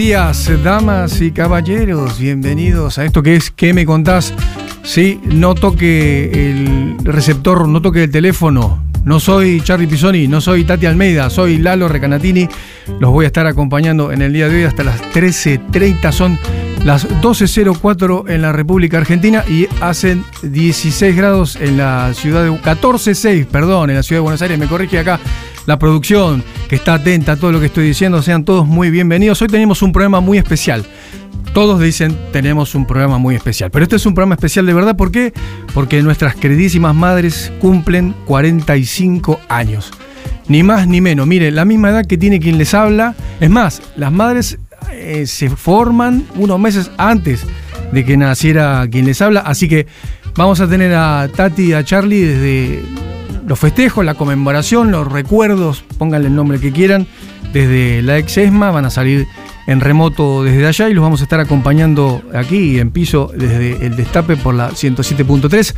Días, damas y caballeros. Bienvenidos a esto que es ¿Qué me contás? Sí, no toque el receptor, no toque el teléfono. No soy Charlie Pisoni, no soy Tati Almeida, soy Lalo Recanatini. Los voy a estar acompañando en el día de hoy hasta las 13.30. Son las 12.04 en la República Argentina y hacen 16 grados en la ciudad de... 14.6, perdón, en la ciudad de Buenos Aires. Me corrige acá la producción que está atenta a todo lo que estoy diciendo. Sean todos muy bienvenidos. Hoy tenemos un programa muy especial. Todos dicen tenemos un programa muy especial, pero este es un programa especial de verdad. ¿Por qué? Porque nuestras queridísimas madres cumplen 45 años. Ni más ni menos. Mire, la misma edad que tiene quien les habla. Es más, las madres eh, se forman unos meses antes de que naciera quien les habla. Así que vamos a tener a Tati y a Charlie desde los festejos, la conmemoración, los recuerdos, pónganle el nombre que quieran, desde la ex ESMA, van a salir en remoto desde allá y los vamos a estar acompañando aquí en piso desde el destape por la 107.3,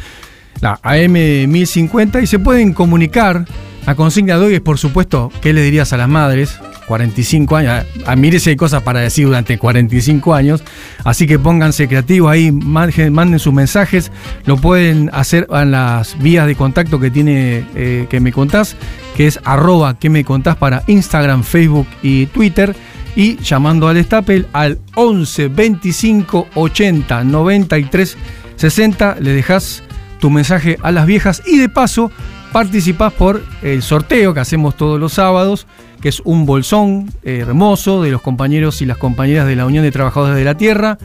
la AM 1050 y se pueden comunicar. La consigna de hoy es, por supuesto, ¿qué le dirías a las madres? 45 años. A, mire si hay cosas para decir durante 45 años. Así que pónganse creativos ahí, manden, sus mensajes. Lo pueden hacer en las vías de contacto que tiene eh, que me contás, que es arroba que me contás para Instagram, Facebook y Twitter. Y llamando al Estapel al 11 25 80 93 60, le dejas tu mensaje a las viejas y de paso participás por el sorteo que hacemos todos los sábados que es un bolsón eh, hermoso de los compañeros y las compañeras de la Unión de Trabajadores de la Tierra.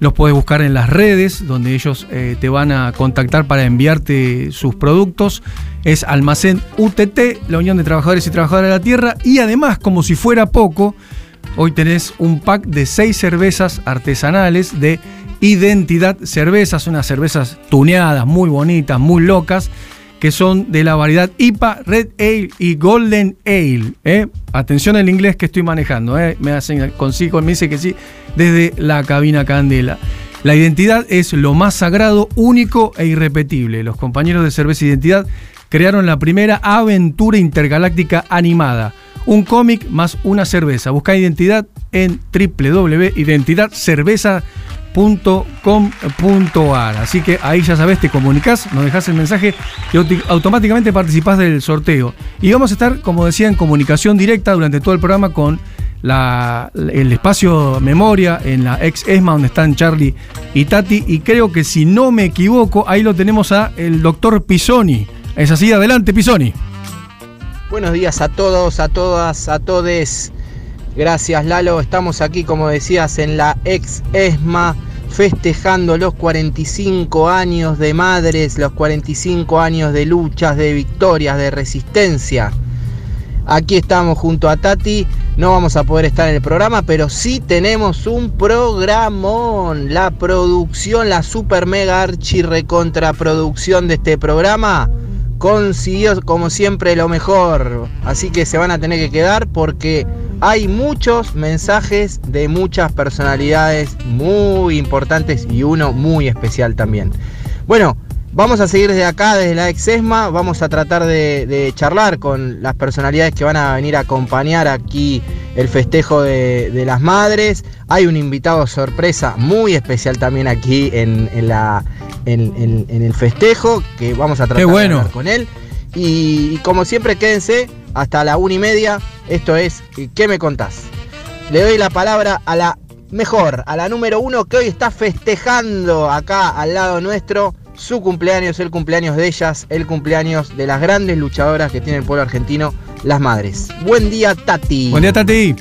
Los puedes buscar en las redes, donde ellos eh, te van a contactar para enviarte sus productos. Es Almacén UTT, la Unión de Trabajadores y Trabajadoras de la Tierra. Y además, como si fuera poco, hoy tenés un pack de seis cervezas artesanales de Identidad Cervezas, unas cervezas tuneadas, muy bonitas, muy locas que son de la variedad IPA, Red Ale y Golden Ale. ¿eh? Atención al inglés que estoy manejando, ¿eh? me hacen consigo, me dice que sí, desde la cabina Candela. La identidad es lo más sagrado, único e irrepetible. Los compañeros de Cerveza Identidad crearon la primera aventura intergaláctica animada. Un cómic más una cerveza. Busca identidad en www.identidadcerveza.com.ar. Así que ahí ya sabes, te comunicas, nos dejas el mensaje y automáticamente participás del sorteo. Y vamos a estar, como decía, en comunicación directa durante todo el programa con la, el espacio memoria en la ex ESMA donde están Charlie y Tati. Y creo que si no me equivoco, ahí lo tenemos a el doctor Pisoni. Es así, adelante Pisoni. Buenos días a todos, a todas, a todes. Gracias Lalo, estamos aquí como decías en la ex ESMA festejando los 45 años de madres, los 45 años de luchas, de victorias, de resistencia. Aquí estamos junto a Tati, no vamos a poder estar en el programa, pero sí tenemos un programón. La producción, la super mega archi recontraproducción de este programa consiguió como siempre lo mejor. Así que se van a tener que quedar porque hay muchos mensajes de muchas personalidades muy importantes y uno muy especial también. Bueno, vamos a seguir desde acá, desde la Exesma, vamos a tratar de, de, charlar con las personalidades que van a venir a acompañar aquí el festejo de, de las madres. Hay un invitado sorpresa muy especial también aquí en, en la, en, en, en, el festejo, que vamos a tratar bueno. de hablar con él. Y, y como siempre, quédense hasta la una y media. Esto es ¿Qué me contás? Le doy la palabra a la mejor, a la número uno que hoy está festejando acá al lado nuestro su cumpleaños, el cumpleaños de ellas, el cumpleaños de las grandes luchadoras que tiene el pueblo argentino, las madres. Buen día, Tati. Buen día, Tati.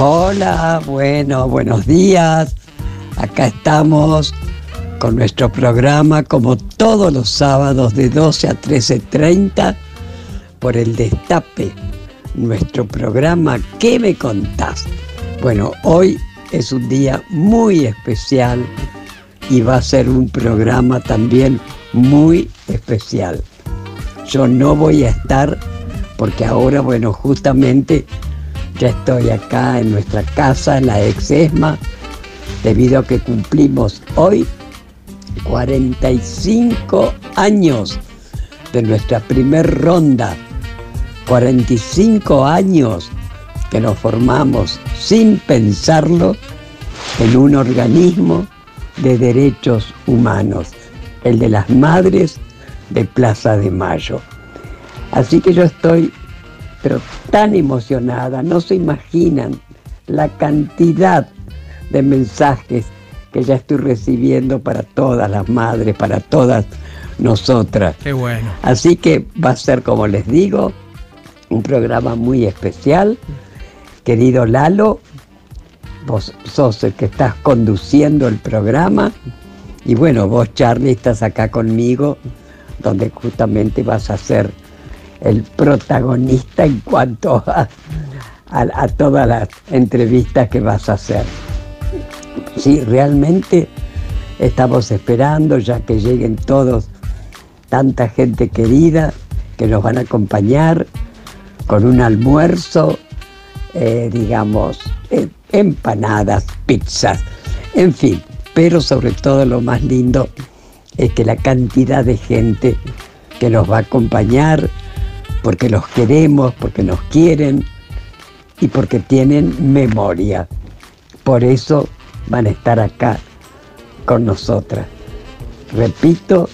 Hola, bueno, buenos días. Acá estamos con nuestro programa como todos los sábados de 12 a 13.30 por el destape, nuestro programa ¿Qué me contás? Bueno, hoy es un día muy especial y va a ser un programa también muy especial. Yo no voy a estar porque ahora, bueno, justamente ya estoy acá en nuestra casa, en la ex ESMA, debido a que cumplimos hoy 45 años de nuestra primer ronda, 45 años que nos formamos sin pensarlo en un organismo de derechos humanos, el de las madres de Plaza de Mayo. Así que yo estoy pero tan emocionada, no se imaginan la cantidad de mensajes que ya estoy recibiendo para todas las madres, para todas nosotras. Qué bueno. Así que va a ser, como les digo, un programa muy especial. Querido Lalo, vos sos el que estás conduciendo el programa. Y bueno, vos, Charlie, estás acá conmigo, donde justamente vas a ser el protagonista en cuanto a, todas las entrevistas que vas a hacer. Sí, realmente estamos esperando ya que lleguen todos, tanta gente querida que nos van a acompañar con un almuerzo, eh, digamos, eh, empanadas, pizzas, en fin, pero sobre todo lo más lindo es que la cantidad de gente que nos va a acompañar, porque los queremos, porque nos quieren y porque tienen memoria. Por eso van a estar acá con nosotras. Repito,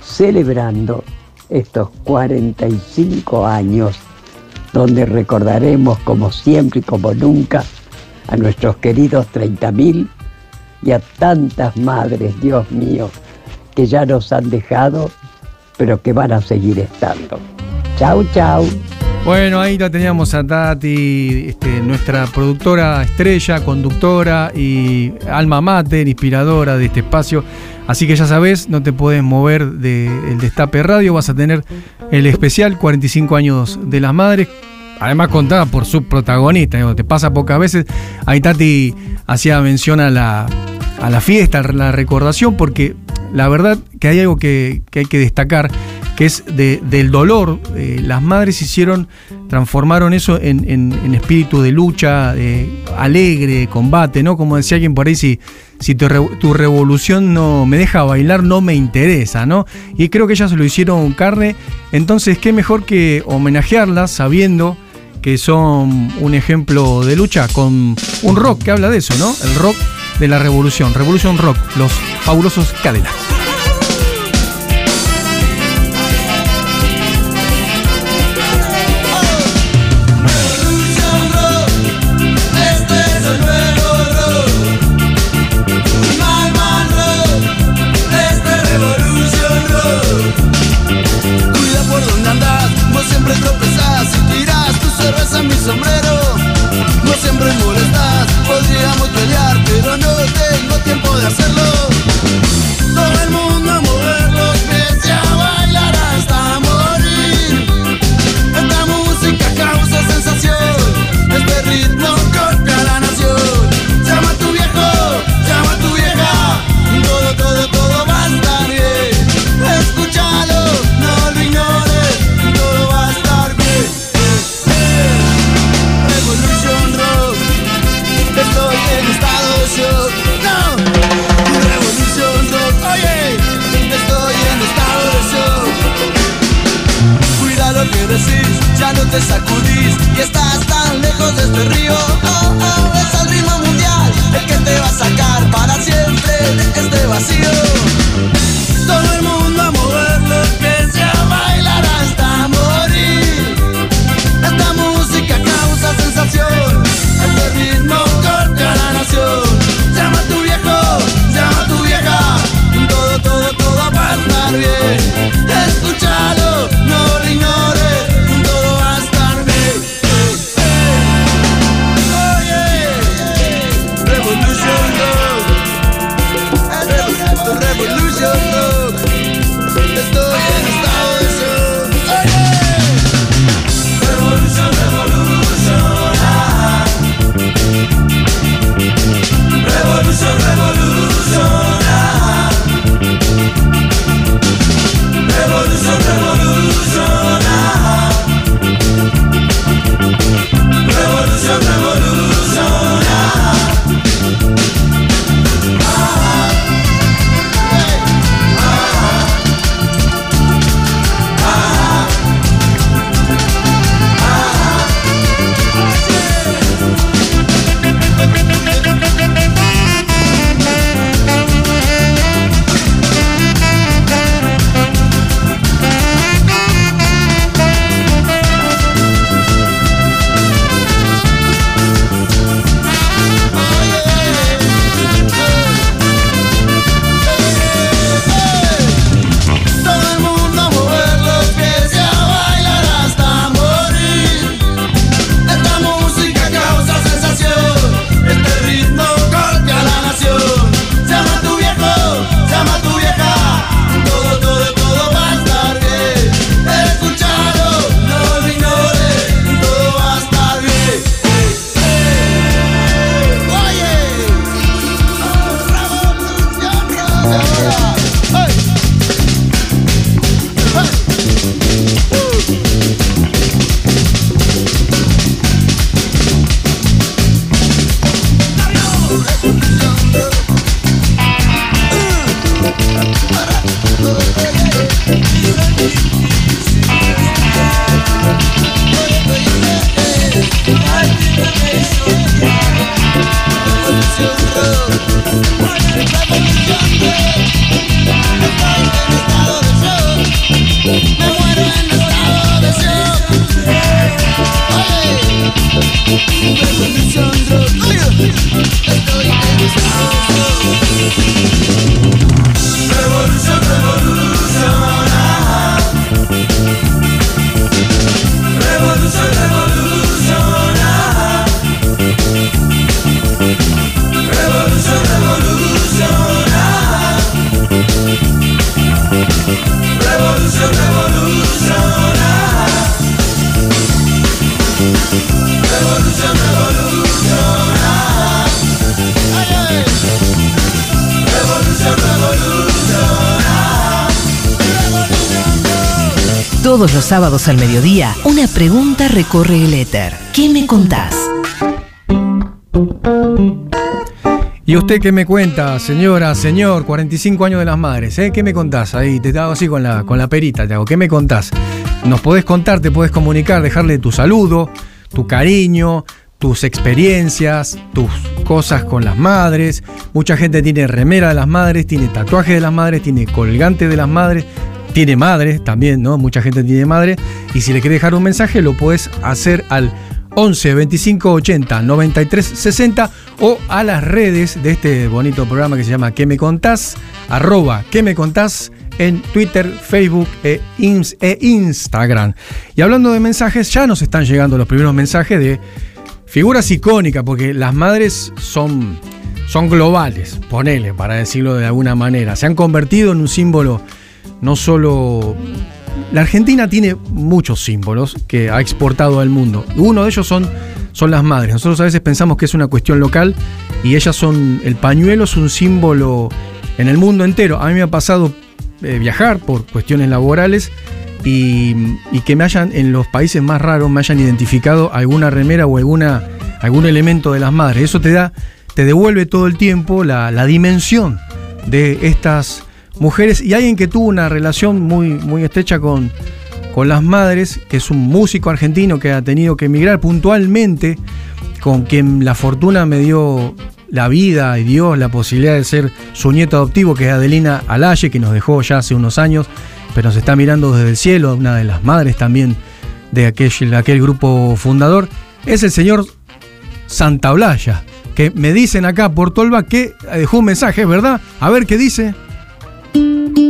celebrando estos 45 años donde recordaremos como siempre y como nunca a nuestros queridos 30.000 y a tantas madres, Dios mío, que ya nos han dejado, pero que van a seguir estando. Chau, chau. Bueno, ahí la teníamos a Tati, este, nuestra productora estrella, conductora y alma mater, inspiradora de este espacio. Así que ya sabes, no te puedes mover del Destape Radio, vas a tener el especial 45 años de las madres, además contada por su protagonista, te pasa pocas veces. Ahí Tati hacía mención a la, a la fiesta, a la recordación, porque la verdad que hay algo que, que hay que destacar que es del dolor. Eh, las madres hicieron, transformaron eso en, espíritu de lucha, alegre, combate, ¿no? Como decía alguien por ahí, si, tu, revolución no me deja bailar, no me interesa, ¿no? Y creo que ellas lo hicieron carne, entonces qué mejor que homenajearlas sabiendo que son un ejemplo de lucha con un rock que habla de eso, ¿no? El rock de la revolución, Revolution Rock, los fabulosos Cadillacs. Sábados al mediodía, una pregunta recorre el éter. ¿Qué me contás? ¿Y usted qué me cuenta, señora, señor, 45 años de las madres? ¿eh? ¿Qué me contás? Ahí te hago así con la, con la perita, te hago. ¿Qué me contás? Nos podés contar, te podés comunicar, dejarle tu saludo, tu cariño, tus experiencias, tus cosas con las madres. Mucha gente tiene remera de las madres, tiene tatuaje de las madres, tiene colgante de las madres, tiene madre también, ¿no? Mucha gente tiene madre. Y si le quieres dejar un mensaje, lo puedes hacer al 11 25 80 93 60 o a las redes de este bonito programa que se llama ¿Qué me contás? arroba ¿Qué me contás? en Twitter, Facebook e, e, Instagram. Y hablando de mensajes, ya nos están llegando los primeros mensajes de figuras icónicas, porque las madres son, son globales, ponele, para decirlo de alguna manera. Se han convertido en un símbolo no solo la Argentina tiene muchos símbolos que ha exportado al mundo. Uno de ellos son, son las madres. Nosotros a veces pensamos que es una cuestión local y ellas son, el pañuelo es un símbolo en el mundo entero. A mí me ha pasado eh, viajar por cuestiones laborales y, que me hayan, en los países más raros, me hayan identificado alguna remera o alguna, algún elemento de las madres. Eso te da, te devuelve todo el tiempo la, la dimensión de estas mujeres y alguien que tuvo una relación muy, muy estrecha con, con las madres, que es un músico argentino que ha tenido que emigrar puntualmente, con quien la fortuna me dio la vida y Dios la posibilidad de ser su nieto adoptivo, que es Adelina Alaye, que nos dejó ya hace unos años, pero nos está mirando desde el cielo, una de las madres también de aquel, aquel grupo fundador, es el señor Santa Blaya, que me dicen acá por Tolva que dejó un mensaje, ¿verdad? A ver qué dice. Thank you.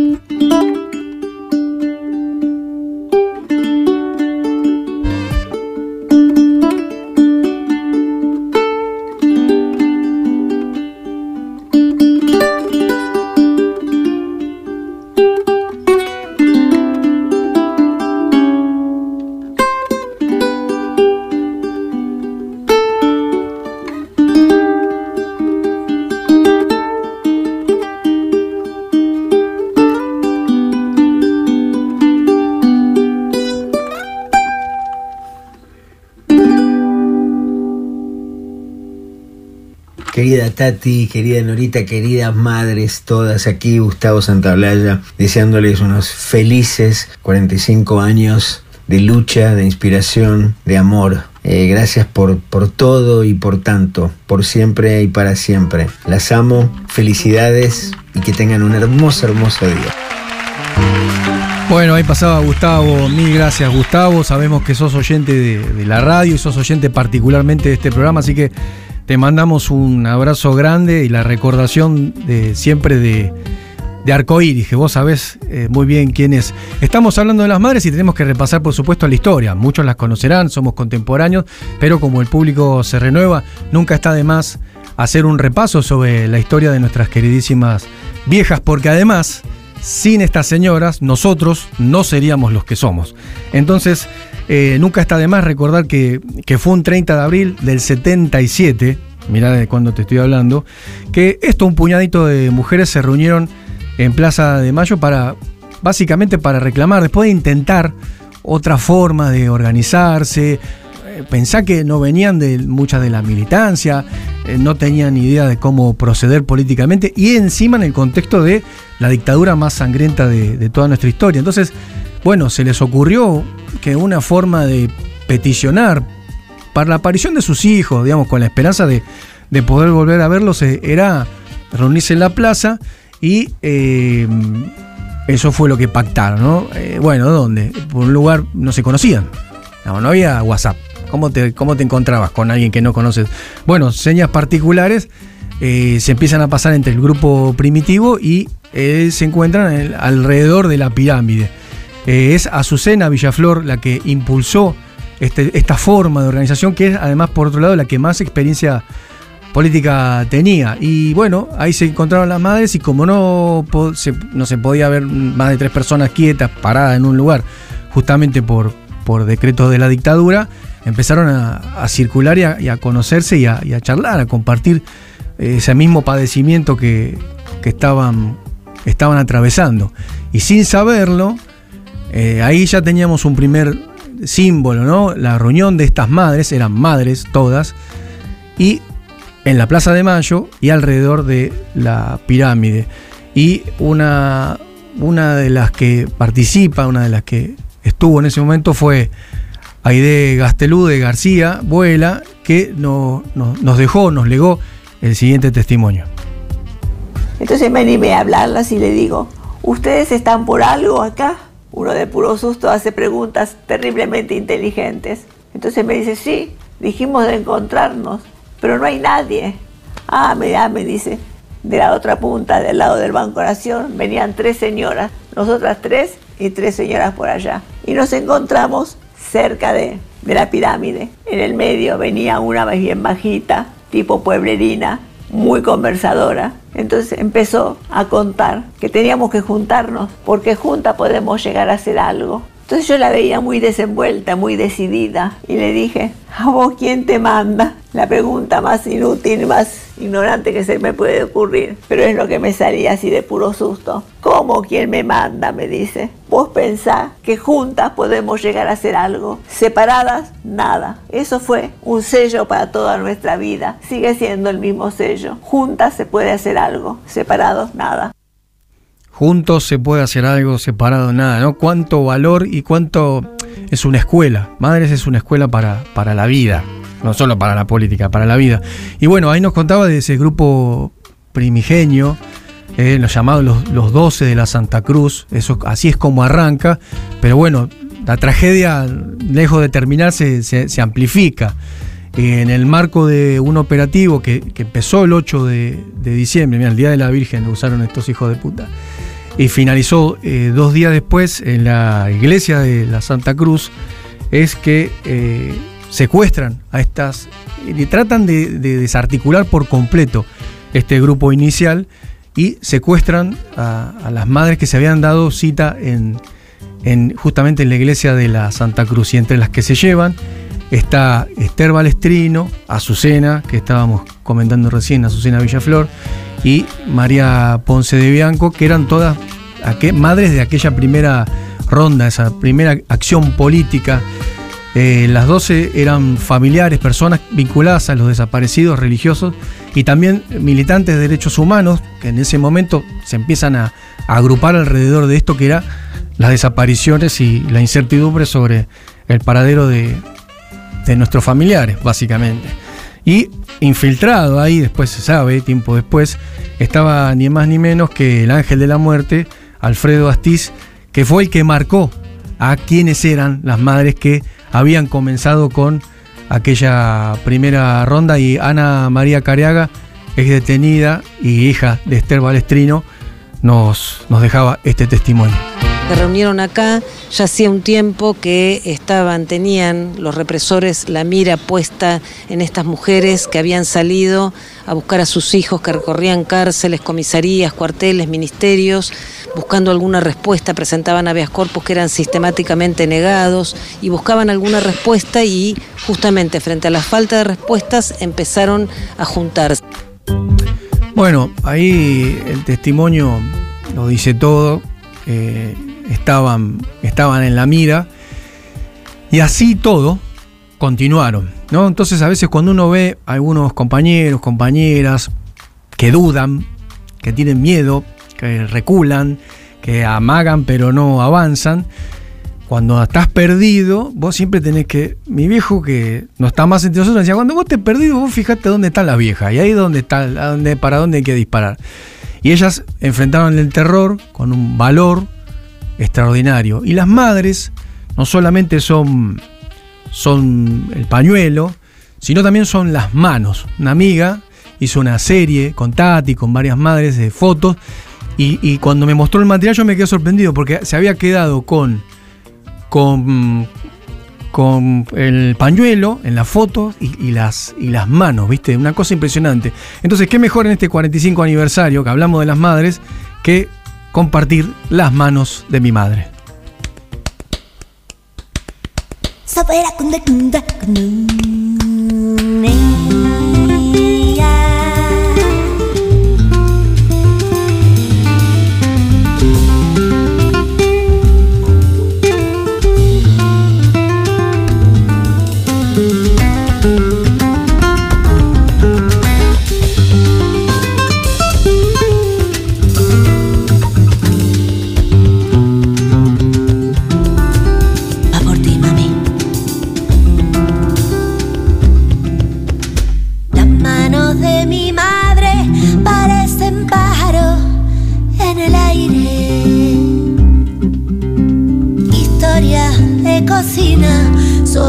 Querida Tati, querida Norita, queridas madres todas aquí, Gustavo Santablaya, deseándoles unos felices 45 años de lucha, de inspiración, de amor. Eh, gracias por, por todo y por tanto, por siempre y para siempre. Las amo, felicidades y que tengan un hermoso, hermoso día. Bueno, ahí pasaba Gustavo, mil gracias Gustavo, sabemos que sos oyente de, de la radio y sos oyente particularmente de este programa, así que te mandamos un abrazo grande y la recordación de siempre de, de Arcoíris, que vos sabés eh, muy bien quién es. Estamos hablando de las madres y tenemos que repasar, por supuesto, la historia. Muchos las conocerán, somos contemporáneos, pero como el público se renueva, nunca está de más hacer un repaso sobre la historia de nuestras queridísimas viejas, porque además, sin estas señoras, nosotros no seríamos los que somos. Entonces, eh, nunca está de más recordar que, fue un 30 de abril del 77, mirá de cuándo te estoy hablando, que esto, un puñadito de mujeres se reunieron en Plaza de Mayo para, básicamente para reclamar, después de intentar otra forma de organizarse, pensá que no venían de muchas de la militancia, eh, no tenían idea de cómo proceder políticamente y encima en el contexto de la dictadura más sangrienta de, de toda nuestra historia. Entonces, bueno, se les ocurrió que una forma de peticionar para la aparición de sus hijos, digamos, con la esperanza de, poder volver a verlos, eh, era reunirse en la plaza y eh, eso fue lo que pactaron, ¿no? Eh, bueno, ¿dónde? Por un lugar no se conocían, no, no había WhatsApp. ¿Cómo te, ¿Cómo te encontrabas con alguien que no conoces? Bueno, señas particulares se empiezan a pasar entre el grupo primitivo y se encuentran alrededor de la pirámide. Eh, es Azucena Villaflor la que impulsó este, esta forma de organización, que es además, por otro lado, la que más experiencia política tenía. Y bueno, ahí se encontraron las madres y como no se, no se podía ver más de tres personas quietas, paradas en un lugar, justamente por, por decretos de la dictadura, empezaron a, circular y a, conocerse y a, charlar, a compartir ese mismo padecimiento que, estaban, estaban atravesando. Y sin saberlo, Eh, ahí ya teníamos un primer símbolo, ¿no? La reunión de estas madres, eran madres todas, y en la Plaza de Mayo y alrededor de la pirámide. Y una, una de las que participa, una de las que estuvo en ese momento fue Aide Gastelú de García, Vuela, que nos dejó, nos legó el siguiente testimonio. Entonces me animé a hablarlas y le digo, ¿ustedes están por algo acá? Uno de puro susto hace preguntas terriblemente inteligentes. Entonces me dice, sí, dijimos de encontrarnos, pero no hay nadie. Ah, me, me dice, de la otra punta, del lado del Banco Nación, venían tres señoras, nosotras tres y tres señoras por allá. Y nos encontramos cerca de, de la pirámide. En el medio venía una bien bajita, tipo pueblerina, muy conversadora. Entonces empezó a contar que teníamos que juntarnos porque juntas podemos llegar a hacer algo. Entonces yo la veía muy desenvuelta, muy decidida y le dije, ¿a vos quién te manda? La pregunta más inútil, más ignorante que se me puede ocurrir, pero es lo que me salía así de puro susto. ¿Cómo quién me manda? me dice. Vos pensás que juntas podemos llegar a hacer algo, separadas, nada. Eso fue un sello para toda nuestra vida, sigue siendo el mismo sello. Juntas se puede hacer algo, separados, nada juntos se puede hacer algo, separado nada, ¿no? Cuánto valor y cuánto es una escuela. Madres es una escuela para, para la vida, no solo para la política, para la vida. Y bueno, ahí nos contaba de ese grupo primigenio, eh, los llamados los, los 12 de la Santa Cruz, eso, así es como arranca, pero bueno, la tragedia, lejos de terminarse, se, amplifica. en el marco de un operativo que, empezó el 8 de, diciembre, el Día de la Virgen, lo usaron estos hijos de puta y finalizó eh, dos días después en la iglesia de la Santa Cruz, es que eh, secuestran a estas y tratan de, desarticular por completo este grupo inicial y secuestran a, las madres que se habían dado cita en, en, justamente en la iglesia de la Santa Cruz y entre las que se llevan está Esther Balestrino, Azucena, que estábamos comentando recién, Azucena Villaflor, y María Ponce de Bianco, que eran todas madres de aquella primera ronda, esa primera acción política. Eh, las 12 eran familiares, personas vinculadas a los desaparecidos religiosos y también militantes de derechos humanos, que en ese momento se empiezan a, agrupar alrededor de esto que era las desapariciones y la incertidumbre sobre el paradero de, de nuestros familiares, básicamente. Y infiltrado ahí, después se sabe, tiempo después, estaba ni más ni menos que el ángel de la muerte, Alfredo Astiz, que fue el que marcó a quienes eran las madres que habían comenzado con aquella primera ronda y Ana María Cariaga es detenida y hija de Esther Balestrino nos, nos dejaba este testimonio se reunieron acá, ya hacía un tiempo que estaban, tenían los represores la mira puesta en estas mujeres que habían salido a buscar a sus hijos, que recorrían cárceles, comisarías, cuarteles, ministerios, buscando alguna respuesta, presentaban habeas corpus que eran sistemáticamente negados y buscaban alguna respuesta y justamente frente a la falta de respuestas empezaron a juntarse. Bueno, ahí el testimonio lo dice todo. Eh, estaban, estaban en la mira. Y así todo, continuaron. ¿no? Entonces a veces cuando uno ve a algunos compañeros, compañeras que dudan, que tienen miedo, que reculan, que amagan pero no avanzan, cuando estás perdido, vos siempre tenés que. Mi viejo, que no está más entre nosotros, decía: cuando vos estés perdido, vos fijate dónde está la vieja y ahí dónde está, dónde, para dónde hay que disparar. Y ellas enfrentaron el terror con un valor, extraordinario. Y las madres no solamente son, son el pañuelo, sino también son las manos. Una amiga hizo una serie con Tati, con varias madres de fotos, y, cuando me mostró el material yo me quedé sorprendido porque se había quedado con, con, con el pañuelo en la foto y, las, y las manos, ¿viste? Una cosa impresionante. Entonces, ¿qué mejor en este 45 aniversario que hablamos de las madres que compartir las manos de mi madre.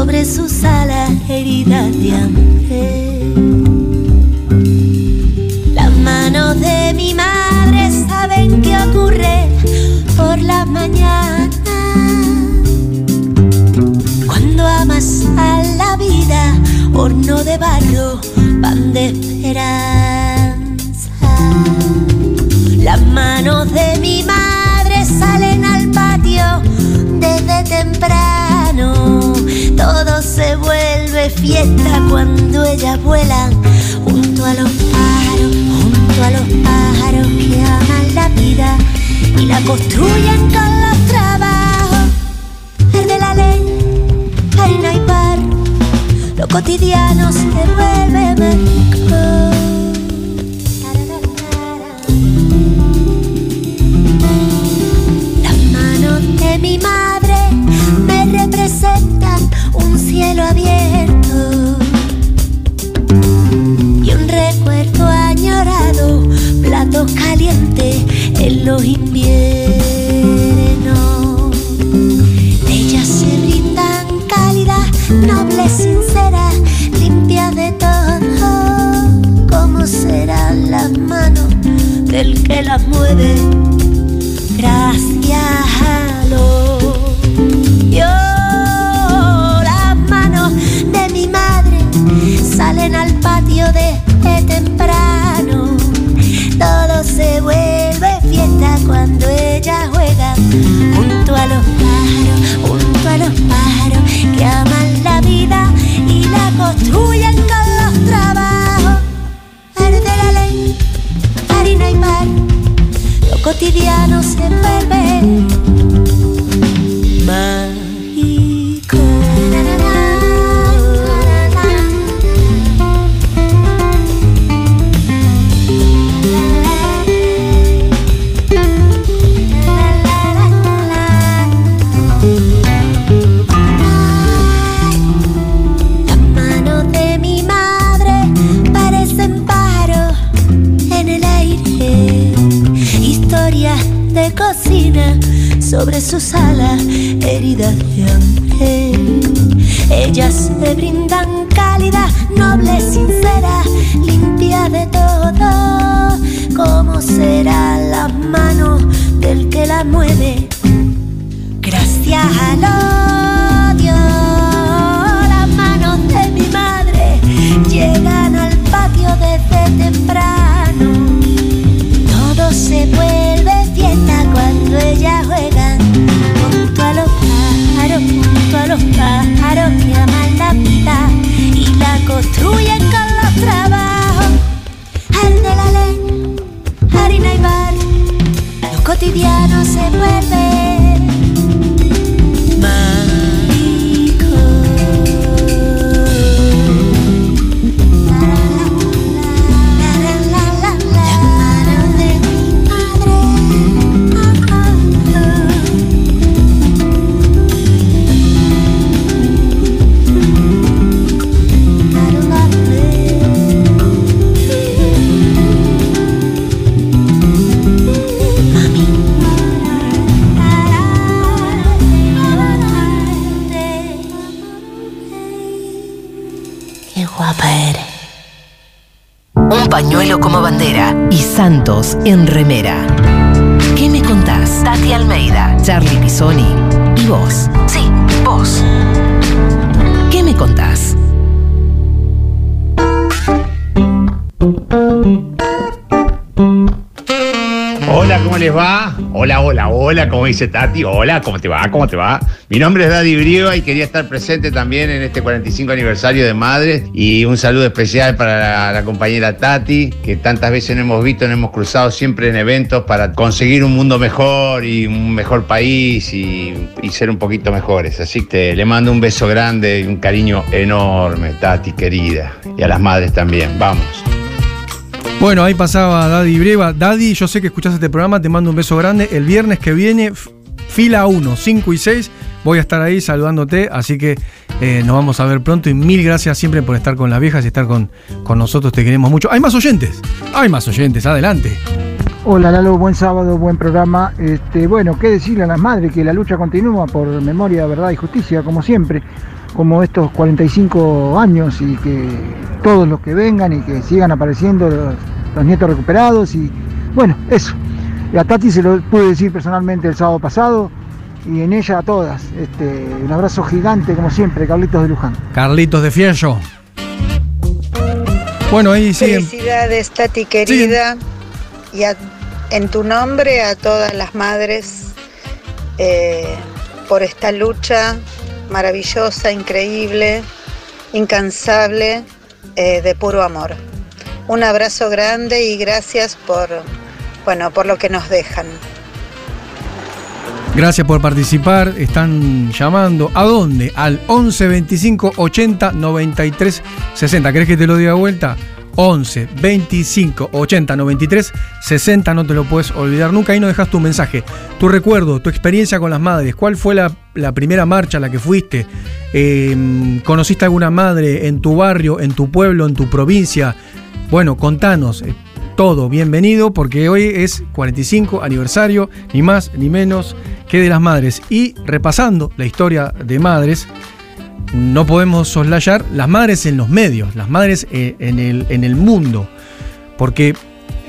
Sobre sus alas heridas de hambre. Las manos de mi madre saben qué ocurre por la mañana. Cuando amas a la vida, horno de barro, pan de esperanza. Las manos de mi madre salen al patio desde temprano. Todo se vuelve fiesta cuando ellas vuelan junto a los pájaros, junto a los pájaros que aman la vida y la construyen con los trabajos. El de la ley, harina y par, lo cotidiano se vuelve mejor. Cielo abierto y un recuerdo añorado, platos calientes en los inviernos. Un pañuelo como bandera y Santos en remera. ¿Qué me contás? Tati Almeida, Charlie Pisoni y vos. Sí, vos. ¿Qué me contás? Hola, ¿cómo les va? Hola, hola, hola, ¿cómo dice Tati? Hola, ¿cómo te va? ¿Cómo te va? Mi nombre es Daddy Brieva y quería estar presente también en este 45 aniversario de Madres y un saludo especial para la, compañera Tati, que tantas veces nos hemos visto, nos hemos cruzado siempre en eventos para conseguir un mundo mejor y un mejor país y, y ser un poquito mejores. Así que le mando un beso grande y un cariño enorme, Tati, querida. Y a las madres también, vamos. Bueno, ahí pasaba Daddy Breva. Daddy, yo sé que escuchás este programa, te mando un beso grande. El viernes que viene, fila 1, 5 y 6, voy a estar ahí saludándote, así que eh, nos vamos a ver pronto y mil gracias siempre por estar con las viejas y estar con, con nosotros, te queremos mucho. Hay más oyentes, hay más oyentes, adelante. Hola Lalo, buen sábado, buen programa. Este, bueno, qué decirle a las madres que la lucha continúa por memoria, verdad y justicia, como siempre. Como estos 45 años y que todos los que vengan y que sigan apareciendo los, los nietos recuperados y bueno, eso. Y a Tati se lo pude decir personalmente el sábado pasado y en ella a todas. Este, un abrazo gigante como siempre, Carlitos de Luján. Carlitos de Fierro. Bueno, ahí siguen. Felicidades, Tati querida. Y a- en tu nombre a todas las madres eh, por esta lucha maravillosa, increíble, incansable, eh, de puro amor. Un abrazo grande y gracias por, bueno, por lo que nos dejan. Gracias por participar. Están llamando. ¿A dónde? Al 11 25 80 93 60. ¿Querés que te lo diga vuelta? 11 25 80 93 60. No te lo puedes olvidar nunca. Ahí no dejas tu mensaje. Tu recuerdo, tu experiencia con las madres. ¿Cuál fue la, primera marcha a la que fuiste? Eh, ¿Conociste alguna madre en tu barrio, en tu pueblo, en tu provincia? Bueno, contanos. eh, todo bienvenido porque hoy es 45 aniversario, ni más ni menos que de las madres. Y repasando la historia de madres, no podemos soslayar las madres en los medios, las madres eh, en el, en el mundo, porque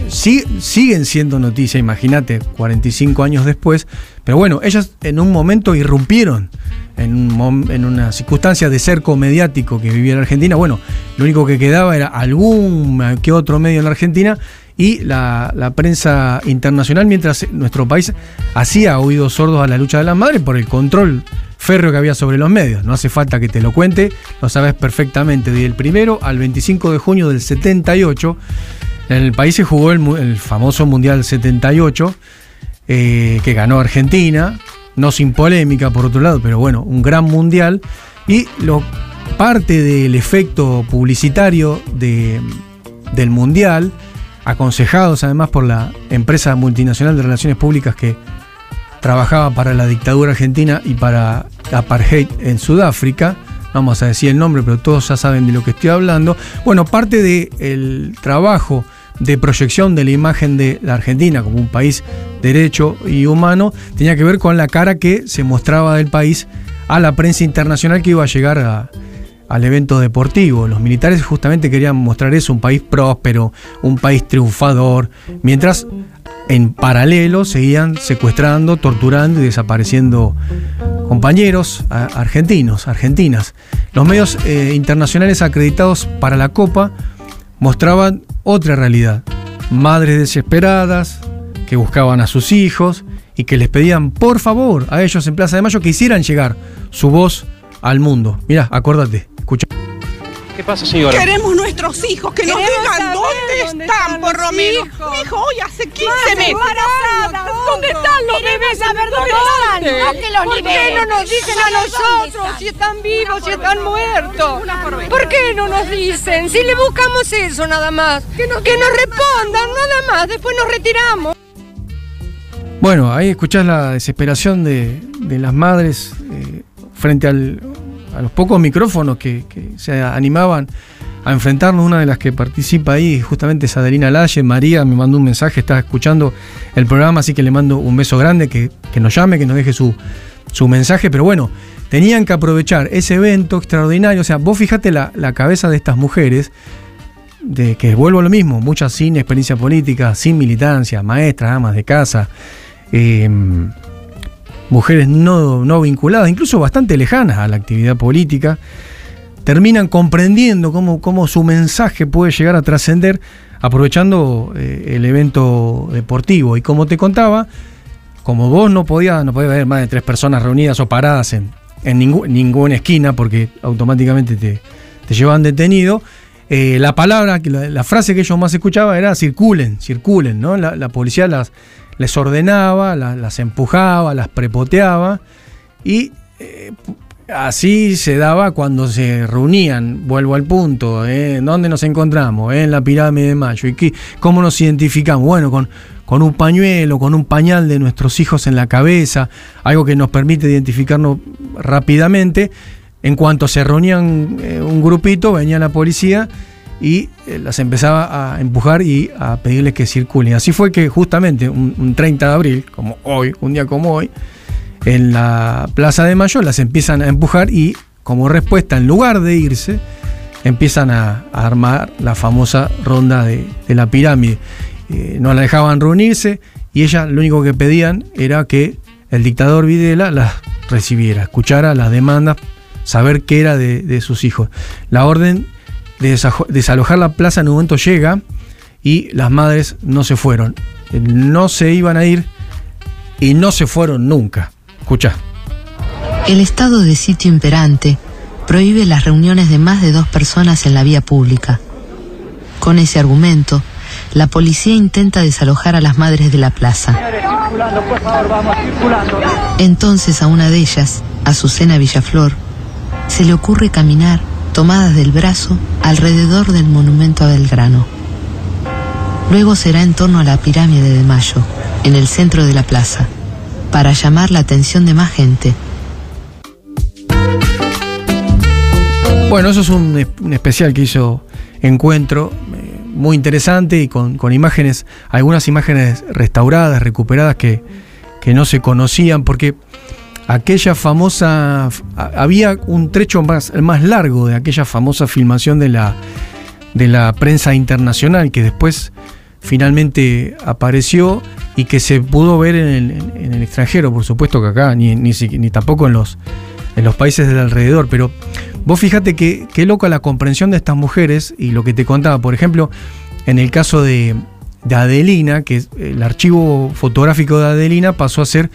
sí- siguen siendo noticia, imagínate, 45 años después, pero bueno, ellas en un momento irrumpieron en, un en una circunstancia de cerco mediático que vivía en Argentina. Bueno, lo único que quedaba era algún que otro medio en la Argentina y la, prensa internacional, mientras nuestro país hacía oídos sordos a la lucha de las madres por el control férreo que había sobre los medios. No hace falta que te lo cuente, lo sabes perfectamente. Del primero al 25 de junio del 78, en el país se jugó el, el famoso Mundial 78, eh, que ganó Argentina, no sin polémica por otro lado, pero bueno, un gran mundial. Y parte del efecto publicitario de- del mundial, aconsejados además por la empresa multinacional de relaciones públicas que trabajaba para la dictadura argentina y para apartheid en Sudáfrica. Vamos a decir el nombre, pero todos ya saben de lo que estoy hablando. Bueno, parte del trabajo de proyección de la imagen de la Argentina como un país derecho y humano tenía que ver con la cara que se mostraba del país a la prensa internacional que iba a llegar a, al evento deportivo. Los militares justamente querían mostrar eso, un país próspero, un país triunfador, mientras en paralelo seguían secuestrando, torturando y desapareciendo compañeros argentinos, argentinas. Los medios eh, internacionales acreditados para la Copa mostraban otra realidad. Madres desesperadas que buscaban a sus hijos y que les pedían por favor a ellos en Plaza de Mayo que hicieran llegar su voz al mundo. Mirá, acordate, escucha. ¿Qué pasa, señora? Queremos nuestros hijos, que nos digan dónde, dónde están, están por lo menos. Mi hijo hoy hace 15 Más meses. embarazada, ¿Dónde están los bebés? saber dónde ¿Dónde? están, no que los ¿Por qué no nos dicen a ¿Dónde nosotros están? si están vivos, si están muertos? ¿Por qué no nos dicen? Si le buscamos eso nada más. Que nos, respondan nada más, después nos retiramos. Bueno, ahí escuchás la desesperación de, de las madres eh, frente al- a los pocos micrófonos que, se animaban a enfrentarnos. Una de las que participa ahí justamente es Adelina Lalle. María me mandó un mensaje, está escuchando el programa, así que le mando un beso grande, que, que nos llame, que nos deje su, su mensaje. Pero bueno, tenían que aprovechar ese evento extraordinario. O sea, vos fijate la, la cabeza de estas mujeres de que vuelvo a lo mismo, muchas sin experiencia política, sin militancia, maestras, amas de casa, eh, mujeres no, no vinculadas, incluso bastante lejanas a la actividad política, terminan comprendiendo cómo, cómo su mensaje puede llegar a trascender aprovechando eh, el evento deportivo. Y como te contaba, como vos no podías no podía haber más de tres personas reunidas o paradas en, en ningú- ninguna esquina porque automáticamente te, te llevaban detenido, eh, la palabra, la, la frase que ellos más escuchaban era circulen, circulen, ¿no? La policía las, les ordenaba, la- las empujaba, las prepoteaba y eh, así se daba cuando se reunían, vuelvo al punto, ¿eh? ¿en dónde nos encontramos? En la pirámide de Mayo. ¿Y qué- cómo nos identificamos? Bueno, con, con un pañuelo, con un pañal de nuestros hijos en la cabeza, algo que nos permite identificarnos rápidamente. En cuanto se reunían eh, un grupito, venía la policía y eh, las empezaba a empujar y a pedirles que circulen. Así fue que justamente un, un 30 de abril, como hoy, un día como hoy, en la Plaza de Mayo las empiezan a empujar y como respuesta, en lugar de irse, empiezan a, armar la famosa ronda de, de la pirámide. Eh, no la dejaban reunirse y ellas lo único que pedían era que el dictador Videla las recibiera, escuchara las demandas, saber qué era de, de sus hijos. La orden desalojar la plaza en un momento llega y las madres no se fueron. Eh, No se iban a ir y no se fueron nunca. Escucha. El estado de sitio imperante prohíbe las reuniones de más de dos personas en la vía pública. Con ese argumento, la policía intenta desalojar a las madres de la plaza. Entonces a una de ellas, Azucena Villaflor, se le ocurre caminar, tomadas del brazo, alrededor del monumento a Belgrano. Luego será en torno a la pirámide de Mayo, en el centro de la plaza, para llamar la atención de más gente. Bueno, eso es un, es- un especial que hizo Encuentro, eh, muy interesante y con, con imágenes, algunas imágenes restauradas, recuperadas que, que no se conocían, porque aquella famosa, había un trecho más, más largo de aquella famosa filmación de la, de la prensa internacional que después finalmente apareció y que se pudo ver en el, en- el extranjero, por supuesto que acá, ni, ni, tampoco en los, en los países del alrededor, pero vos fíjate que qué loca la comprensión de estas mujeres y lo que te contaba, por ejemplo, en el caso de, de Adelina, que el archivo fotográfico de Adelina pasó a ser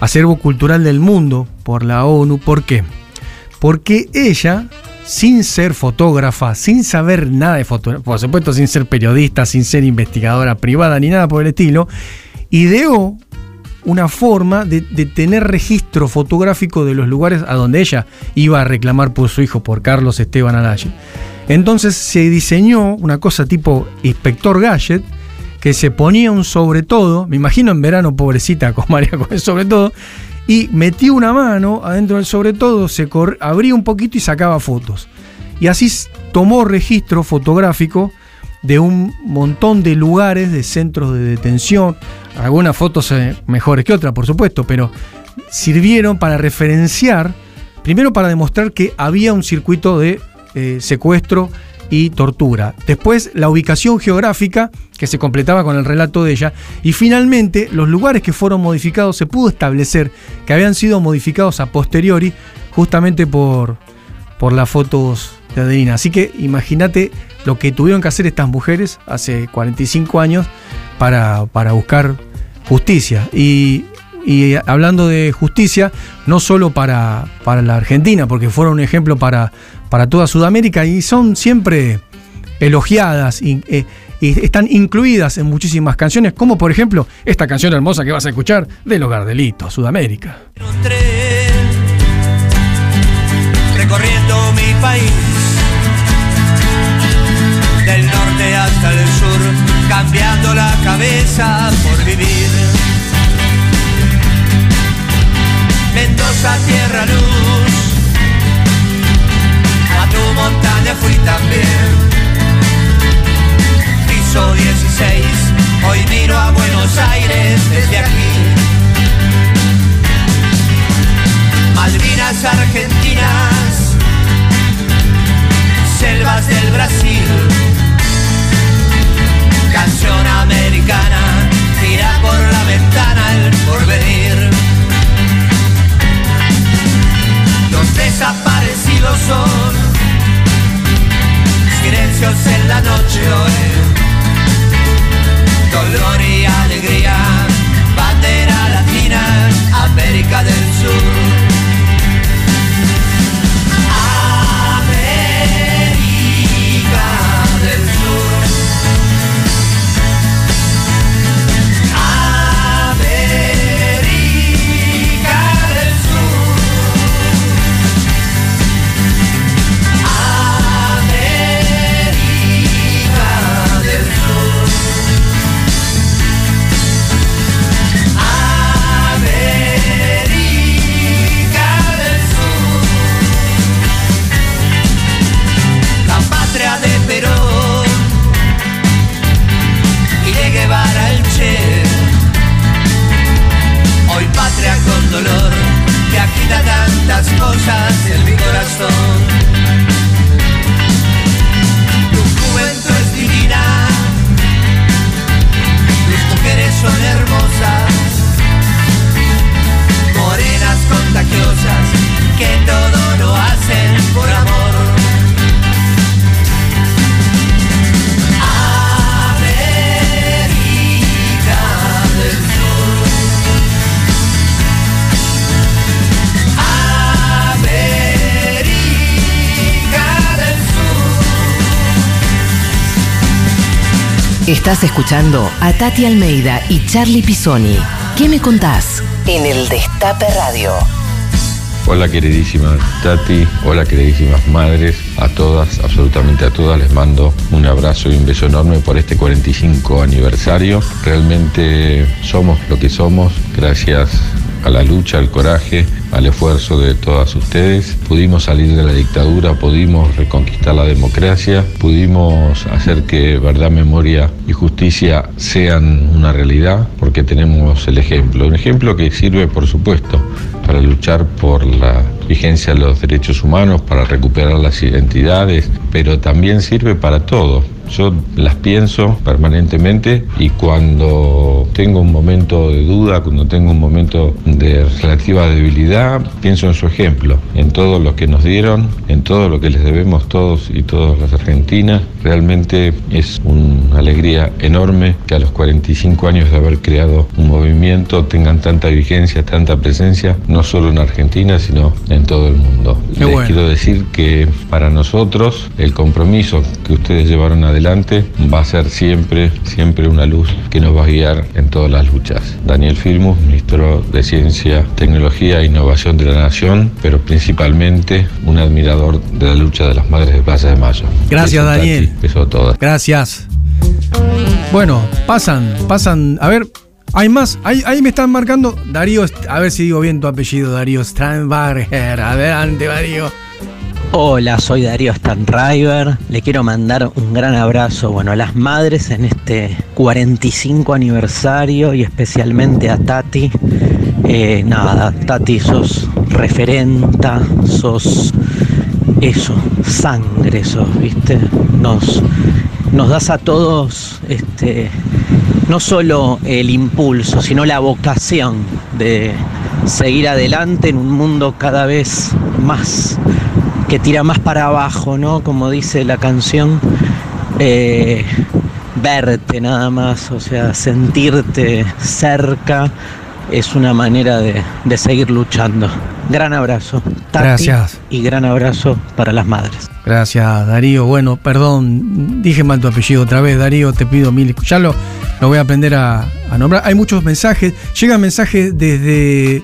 acervo cultural del mundo por la ONU. ¿Por qué? Porque ella, sin ser fotógrafa, sin saber nada de fotografía, por supuesto sin ser periodista, sin ser investigadora privada ni nada por el estilo, ideó una forma de, tener registro fotográfico de los lugares a donde ella iba a reclamar por su hijo, por Carlos Esteban Alaye. Entonces se diseñó una cosa tipo inspector gadget, que se ponía un sobre todo, me imagino en verano pobrecita con María con el sobre todo, y metía una mano adentro del sobre todo, se abría un poquito y sacaba fotos. Y así tomó registro fotográfico de un montón de lugares, de centros de detención, algunas fotos eh, mejores que otras, por supuesto, pero sirvieron para referenciar, primero para demostrar que había un circuito de eh, secuestro y tortura. Después la ubicación geográfica que se completaba con el relato de ella. Y finalmente los lugares que fueron modificados se pudo establecer que habían sido modificados a posteriori justamente por, por las fotos de Adelina. Así que imagínate lo que tuvieron que hacer estas mujeres hace 45 años para, para buscar justicia. Y, y hablando de justicia, no solo para, para la Argentina, porque fueron un ejemplo para, para toda Sudamérica y son siempre elogiadas y, eh, y están incluidas en muchísimas canciones, como por ejemplo esta canción hermosa que vas a escuchar de Los Gardelitos, Sudamérica. recorriendo mi país, del norte hasta el sur, cambiando la cabeza por vivir. Mendoza, tierra, luz, montaña fui también. Piso 16, hoy miro a Buenos Aires desde aquí. Malvinas argentinas, selvas del Brasil, canción americana, tira por la ventana el porvenir. Los desaparecidos son silencios en la noche hoy, dolor y alegría, bandera latina, América del Sur. Estás escuchando a Tati Almeida y Charlie Pisoni. ¿Qué me contás? En el Destape Radio. Hola queridísima Tati, hola queridísimas madres, a todas, absolutamente a todas les mando un abrazo y un beso enorme por este 45 aniversario. Realmente somos lo que somos gracias a la lucha, al coraje, al esfuerzo de todas ustedes. Pudimos salir de la dictadura, pudimos reconquistar la democracia, pudimos hacer que verdad, memoria y justicia sean una realidad porque tenemos el ejemplo. Un ejemplo que sirve, por supuesto, para luchar por la vigencia de los derechos humanos, para recuperar las identidades, pero también sirve para todo. Yo las pienso permanentemente y cuando tengo un momento de duda, cuando tengo un momento de relativa debilidad, pienso en su ejemplo, en todo lo que nos dieron, en todo lo que les debemos todos y todas las argentinas. Realmente es una alegría enorme que a los 45 años de haber creado un movimiento tengan tanta vigencia, tanta presencia, no solo en Argentina, sino en todo el mundo. Qué Les bueno. quiero decir que para nosotros el compromiso que ustedes llevaron adelante va a ser siempre, siempre una luz que nos va a guiar en todas las luchas. Daniel Firmus, ministro de Ciencia, Tecnología e Innovación de la Nación, pero principalmente un admirador de la lucha de las madres de Plaza de Mayo. Gracias, Beso. Daniel. Beso a todas. Gracias. Bueno, pasan, pasan. A ver, hay más. Ahí, ahí me están marcando Darío. A ver si digo bien tu apellido, Darío Strandberger. Adelante, Darío. Hola, soy Darío Stanriver. Le quiero mandar un gran abrazo bueno, a las madres en este 45 aniversario y especialmente a Tati. Eh, nada, Tati, sos referenta, sos eso, sangre, sos, ¿viste? Nos, nos das a todos este, no solo el impulso, sino la vocación de seguir adelante en un mundo cada vez más que tira más para abajo, ¿no? Como dice la canción, eh, verte nada más, o sea, sentirte cerca es una manera de, de seguir luchando. Gran abrazo, Tati, Gracias. y gran abrazo para las madres. Gracias, Darío. Bueno, perdón, dije mal tu apellido otra vez, Darío, te pido mil. Ya lo, lo voy a aprender a, a nombrar. Hay muchos mensajes. Llegan mensajes desde.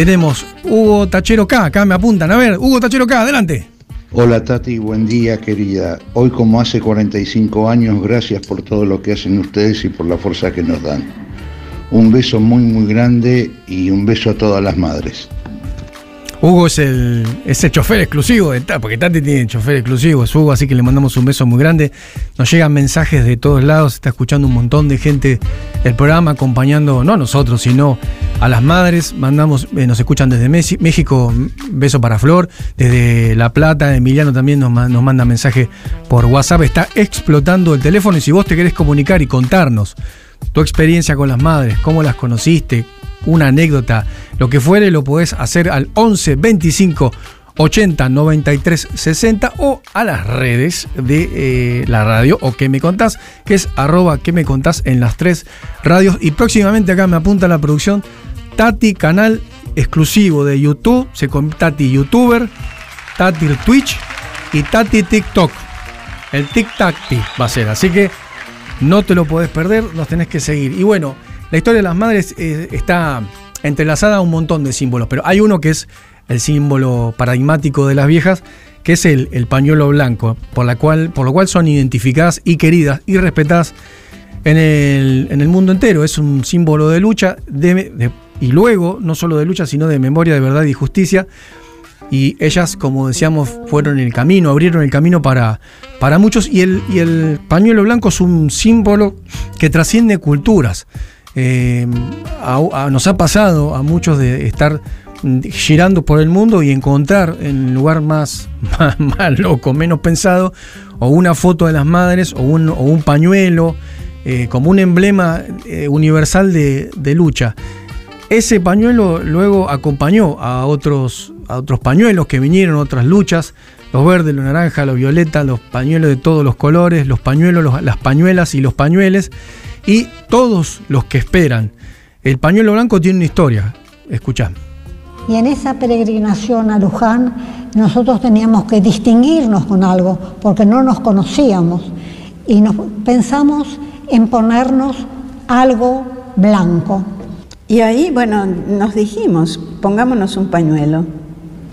Tenemos Hugo Tachero K, acá me apuntan. A ver, Hugo Tachero K, adelante. Hola Tati, buen día querida. Hoy como hace 45 años, gracias por todo lo que hacen ustedes y por la fuerza que nos dan. Un beso muy muy grande y un beso a todas las madres. Hugo es el, es el chofer exclusivo de Tati, porque Tati tiene chofer exclusivo, es Hugo, así que le mandamos un beso muy grande. Nos llegan mensajes de todos lados, está escuchando un montón de gente el programa, acompañando no a nosotros, sino a las madres. Mandamos, eh, nos escuchan desde México, beso para Flor, desde La Plata, Emiliano también nos, nos manda mensaje por WhatsApp. Está explotando el teléfono y si vos te querés comunicar y contarnos tu experiencia con las madres, cómo las conociste, una anécdota, lo que fuere, lo podés hacer al 11 25 80 93 60 o a las redes de eh, la radio o que me contás, que es arroba que me contás en las tres radios. Y próximamente acá me apunta la producción Tati, canal exclusivo de YouTube, se con Tati YouTuber, Tati Twitch y Tati TikTok. El Tic Tac Ti va a ser, así que no te lo podés perder, nos tenés que seguir. Y bueno, la historia de las madres eh, está entrelazada a un montón de símbolos, pero hay uno que es el símbolo paradigmático de las viejas, que es el, el pañuelo blanco, por, la cual, por lo cual son identificadas y queridas y respetadas en el, en el mundo entero. Es un símbolo de lucha y luego, no solo de lucha, sino de memoria, de verdad y justicia. Y ellas, como decíamos, fueron el camino, abrieron el camino para, para muchos. Y el, y el pañuelo blanco es un símbolo que trasciende culturas. Eh, nos ha pasado a muchos de estar mm, girando por el mundo y encontrar en el lugar más, más, más loco, menos pensado, o una foto de las madres, o un, o un pañuelo, eh, como un emblema eh, universal de, de lucha. Ese pañuelo luego acompañó a otros, a otros pañuelos que vinieron, otras luchas, los verdes, los naranjas, los violetas, los pañuelos de todos los colores, los pañuelos, los- las pañuelas y los pañueles, y todos los que esperan. El pañuelo blanco tiene una historia, escuchá. Y en esa peregrinación a Luján nosotros teníamos que distinguirnos con algo porque no nos conocíamos y nos pensamos en ponernos algo blanco. Y ahí, bueno, nos dijimos, pongámonos un pañuelo.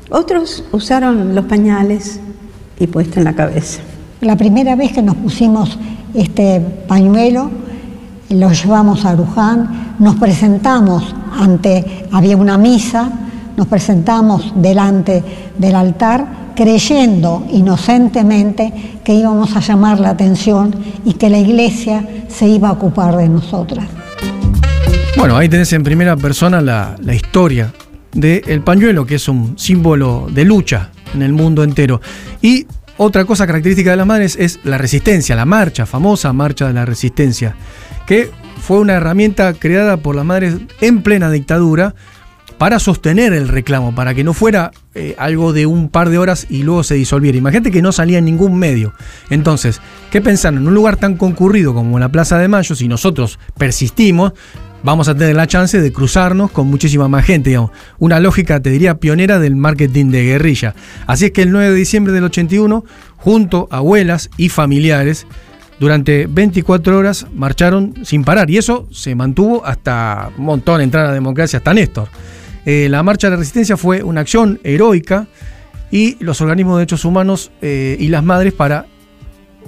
Otros usaron los pañales y puesto en la cabeza. La primera vez que nos pusimos este pañuelo, lo llevamos a Luján, nos presentamos ante, había una misa, nos presentamos delante del altar creyendo inocentemente que íbamos a llamar la atención y que la iglesia se iba a ocupar de nosotras. Bueno, ahí tenés en primera persona la, la historia del pañuelo, que es un símbolo de lucha en el mundo entero. Y otra cosa característica de las madres es la resistencia, la marcha, famosa marcha de la resistencia, que fue una herramienta creada por las madres en plena dictadura para sostener el reclamo, para que no fuera eh, algo de un par de horas y luego se disolviera. Imagínate que no salía en ningún medio. Entonces, ¿qué pensaron? En un lugar tan concurrido como la Plaza de Mayo, si nosotros persistimos, vamos a tener la chance de cruzarnos con muchísima más gente. Una lógica, te diría, pionera del marketing de guerrilla. Así es que el 9 de diciembre del 81, junto a abuelas y familiares, durante 24 horas marcharon sin parar. Y eso se mantuvo hasta un montón, entrar a la democracia, hasta Néstor. Eh, la marcha de la resistencia fue una acción heroica y los organismos de derechos humanos eh, y las madres para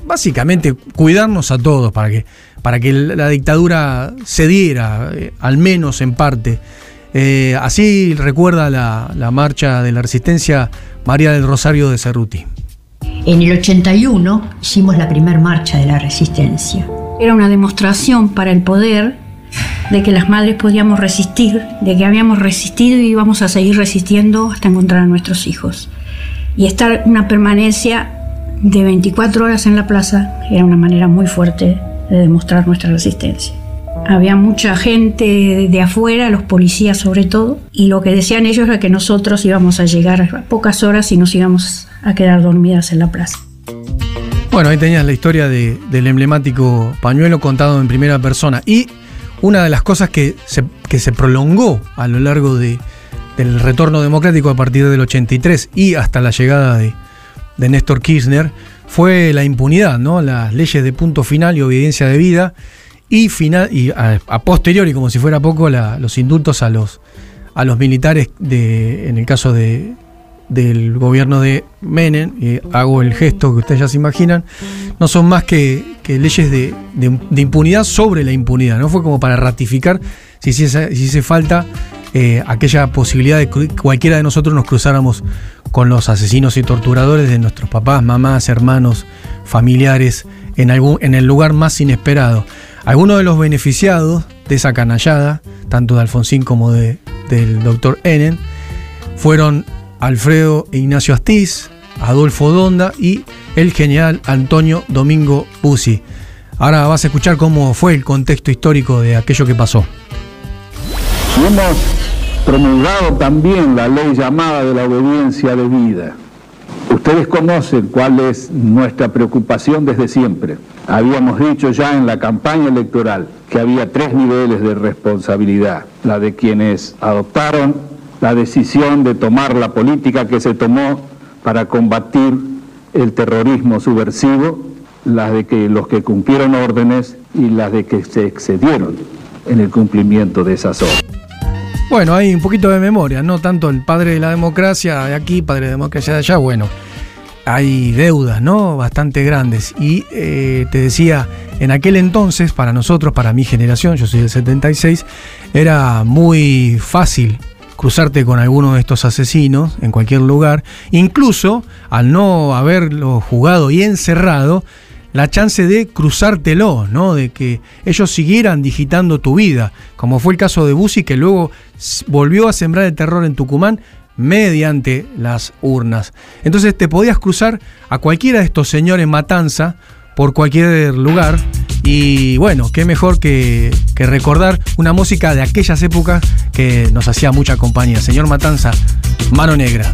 básicamente cuidarnos a todos, para que, para que la dictadura cediera, eh, al menos en parte. así recuerda la, la marcha de la resistencia María del Rosario de Cerruti. En el 81 hicimos la primera marcha de la resistencia. Era una demostración para el poder de que las madres podíamos resistir, de que habíamos resistido y íbamos a seguir resistiendo hasta encontrar a nuestros hijos. Y estar una permanencia de 24 horas en la plaza era una manera muy fuerte de demostrar nuestra resistencia. Había mucha gente de afuera, los policías sobre todo, y lo que decían ellos era que nosotros íbamos a llegar a pocas horas y nos íbamos a quedar dormidas en la plaza. Bueno, ahí tenías la historia del emblemático pañuelo contado en primera persona. Y una de las cosas que se, que se prolongó a lo largo de, del retorno democrático a partir del 83 y hasta la llegada de, de Néstor Kirchner fue la impunidad, ¿no? Las leyes de punto final y obediencia de vida y, final, y a, posteriori, como si fuera poco, los indultos a los, a los militares de, en el caso de, del gobierno de Menem, y hago el gesto que ustedes ya se imaginan, no son más que, leyes de, impunidad sobre la impunidad, ¿no? Fue como para ratificar si hiciese, si falta eh, aquella posibilidad de que cualquiera de nosotros nos cruzáramos con los asesinos y torturadores de nuestros papás, mamás, hermanos, familiares, en, algún, en el lugar más inesperado. Algunos de los beneficiados de esa canallada, tanto de Alfonsín como de, del doctor Enen, fueron Alfredo Ignacio Astiz, Adolfo Donda y el general Antonio Domingo Busi. Ahora vas a escuchar cómo fue el contexto histórico de aquello que pasó. Hemos promulgado también la ley llamada de la obediencia de vida. Ustedes conocen cuál es nuestra preocupación desde siempre. Habíamos dicho ya en la campaña electoral que había tres niveles de responsabilidad. La de quienes adoptaron la decisión de tomar la política que se tomó para combatir el terrorismo subversivo, las de que los que cumplieron órdenes y las de que se excedieron en el cumplimiento de esas órdenes. Bueno, hay un poquito de memoria, no tanto el padre de la democracia de aquí, padre de la democracia de allá, bueno, hay deudas, ¿no? Bastante grandes. Y eh, te decía, en aquel entonces, para nosotros, para mi generación, yo soy del 76, era muy fácil cruzarte con alguno de estos asesinos en cualquier lugar, incluso al no haberlo jugado y encerrado, la chance de cruzártelo, ¿no? De que ellos siguieran digitando tu vida, como fue el caso de Busi, que luego volvió a sembrar el terror en Tucumán mediante las urnas. Entonces te podías cruzar a cualquiera de estos señores matanza por cualquier lugar. Y bueno, qué mejor que, recordar una música de aquellas épocas que nos hacía mucha compañía. Señor Matanza, Mano Negra.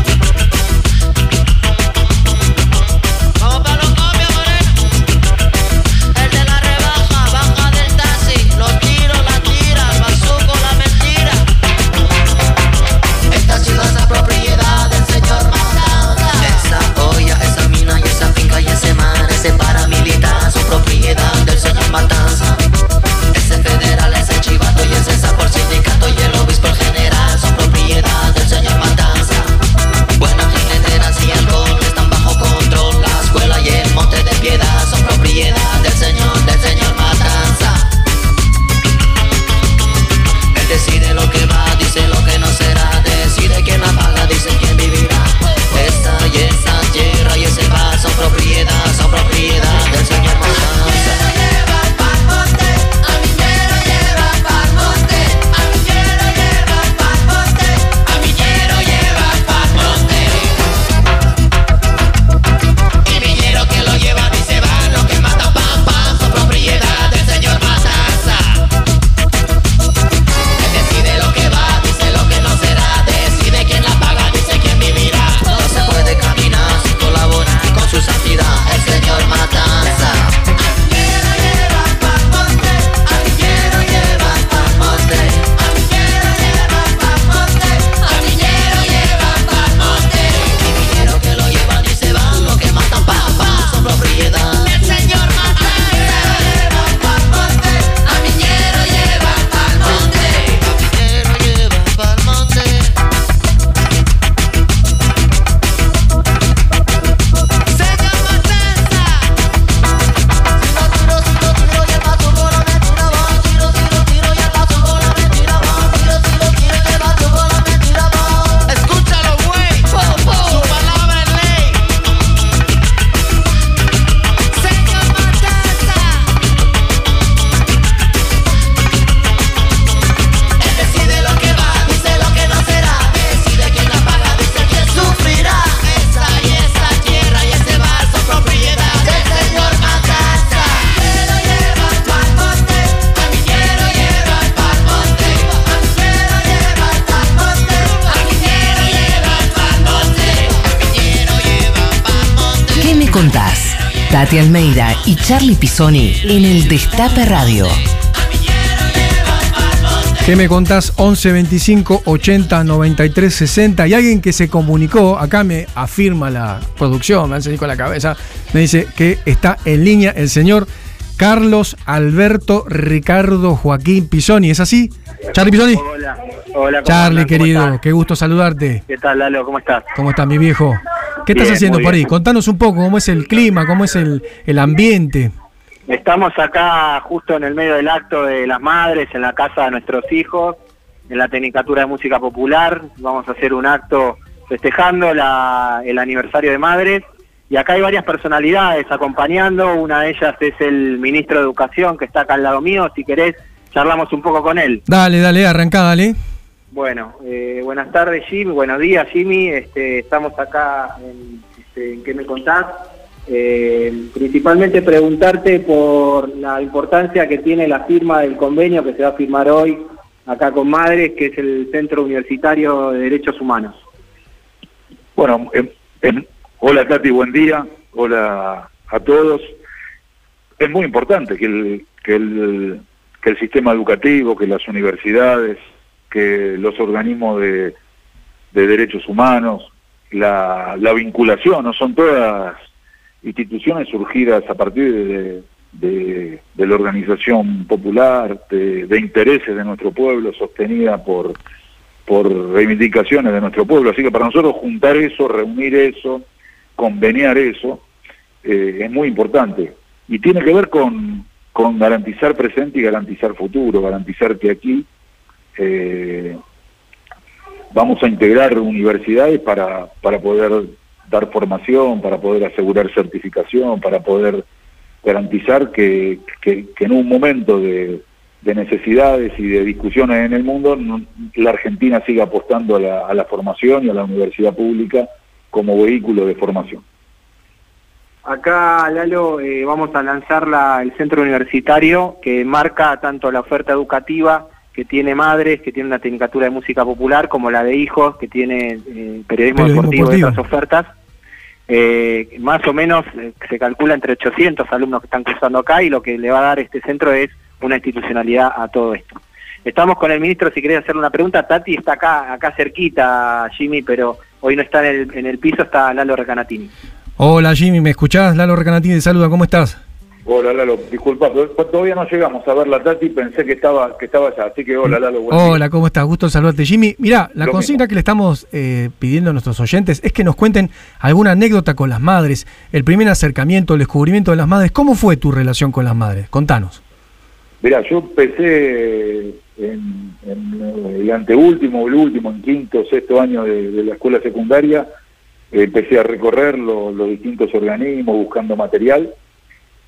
Y Charlie Pisoni en el Destape Radio. ¿Qué me contás? 11 25 80 93 60. Y alguien que se comunicó, acá me afirma la producción, me hace con la cabeza, me dice que está en línea el señor Carlos Alberto Ricardo Joaquín Pisoni. ¿Es así? Charlie Pisoni. Hola, hola. ¿cómo Charlie, querido, estás? qué gusto saludarte. ¿Qué tal, Lalo? ¿Cómo estás? ¿Cómo estás, mi viejo? ¿Qué estás haciendo por ahí? Contanos un poco cómo es el clima, cómo es el, el ambiente. Estamos acá justo en el medio del acto de las madres, en la casa de nuestros hijos, en la Tecnicatura de Música Popular. Vamos a hacer un acto festejando la- el aniversario de madres. Y acá hay varias personalidades acompañando. Una de ellas es el ministro de Educación, que está acá al lado mío. Si querés, charlamos un poco con él. Dale, dale, arrancá, dale. Bueno, eh, buenas tardes Jimmy, buenos días Jimmy, este, estamos acá en, este, ¿Qué me contás? Eh, principalmente preguntarte por la importancia que tiene la firma del convenio que se va a firmar hoy acá con Madres, que es el Centro Universitario de Derechos Humanos. Bueno, em- em- hola Tati, buen día. Hola a todos. Es muy importante que el, que el, que el sistema educativo, que las universidades, que los organismos de, de derechos humanos, la, la vinculación, ¿no? Son todas instituciones surgidas a partir de, de, la organización popular, de, de intereses de nuestro pueblo, sostenida por, por reivindicaciones de nuestro pueblo. Así que para nosotros juntar eso, reunir eso, conveniar eso, eh, es muy importante. Y tiene que ver con, con garantizar presente y garantizar futuro, garantizar que aquí eh, vamos a integrar universidades para, para poder dar formación, para poder asegurar certificación, para poder garantizar que, que- en un momento de, de necesidades y de discusiones en el mundo, la Argentina siga apostando a la, a la formación y a la universidad pública como vehículo de formación. Acá, Lalo, eh, vamos a lanzar la- el centro universitario que marca tanto la oferta educativa que tiene madres, que tiene una tecnicatura de música popular, como la de hijos, que tiene eh, periodismo, Periodismo deportivo y deportivo. otras ofertas. Eh, más o menos eh, se calcula entre 800 alumnos que están cursando acá y lo que le va a dar este centro es una institucionalidad a todo esto. Estamos con el ministro, si querés hacerle una pregunta. Tati está acá, acá cerquita, Jimmy, pero hoy no está en el, en el piso, está Lalo Recanatini. Hola Jimmy, ¿me escuchás? Lalo Recanatini saluda, ¿cómo estás? Hola Lalo, disculpa, pero todavía no llegamos a ver la Tati, pensé que estaba, que estaba allá, así que hola Lalo, buen día. Hola, ¿cómo estás? Gusto saludarte. Jimmy, mira, la Lo consigna que le estamos eh, pidiendo a nuestros oyentes es que nos cuenten alguna anécdota con las madres, el primer acercamiento, el descubrimiento de las madres. ¿Cómo fue tu relación con las madres? Contanos. Mirá, yo empecé en, en el anteúltimo el último, en quinto, sexto año de, de la escuela secundaria, empecé a recorrer lo- los distintos organismos buscando material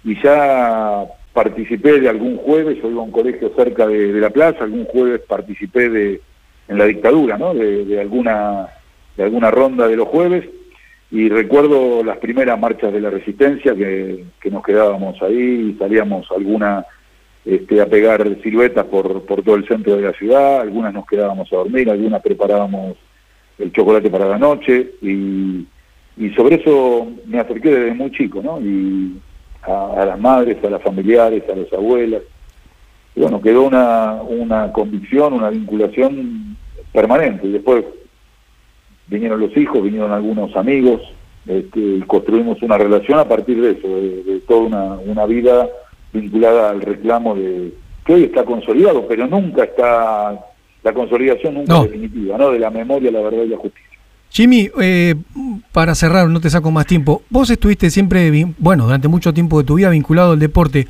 y ya participé de algún jueves, yo iba a un colegio cerca de, la plaza, algún jueves participé de en la dictadura, ¿no? De, alguna de alguna ronda de los jueves y recuerdo las primeras marchas de la resistencia que, que nos quedábamos ahí y salíamos alguna este, a pegar siluetas por, por todo el centro de la ciudad, algunas nos quedábamos a dormir, algunas preparábamos el chocolate para la noche y, y sobre eso me acerqué desde muy chico, ¿no? Y a, a las madres, a las familiares, a las abuelas. Y bueno, quedó una, una convicción, una vinculación permanente. Y después vinieron los hijos, vinieron algunos amigos, este, y construimos una relación a partir de eso, de, de toda una, una vida vinculada al reclamo de que hoy está consolidado, pero nunca está la consolidación nunca No. definitiva, ¿no? De la memoria, la verdad y la justicia. Jimmy, eh, para cerrar, no te saco más tiempo. Vos estuviste siempre, bueno, durante mucho tiempo de tu vida vinculado al deporte.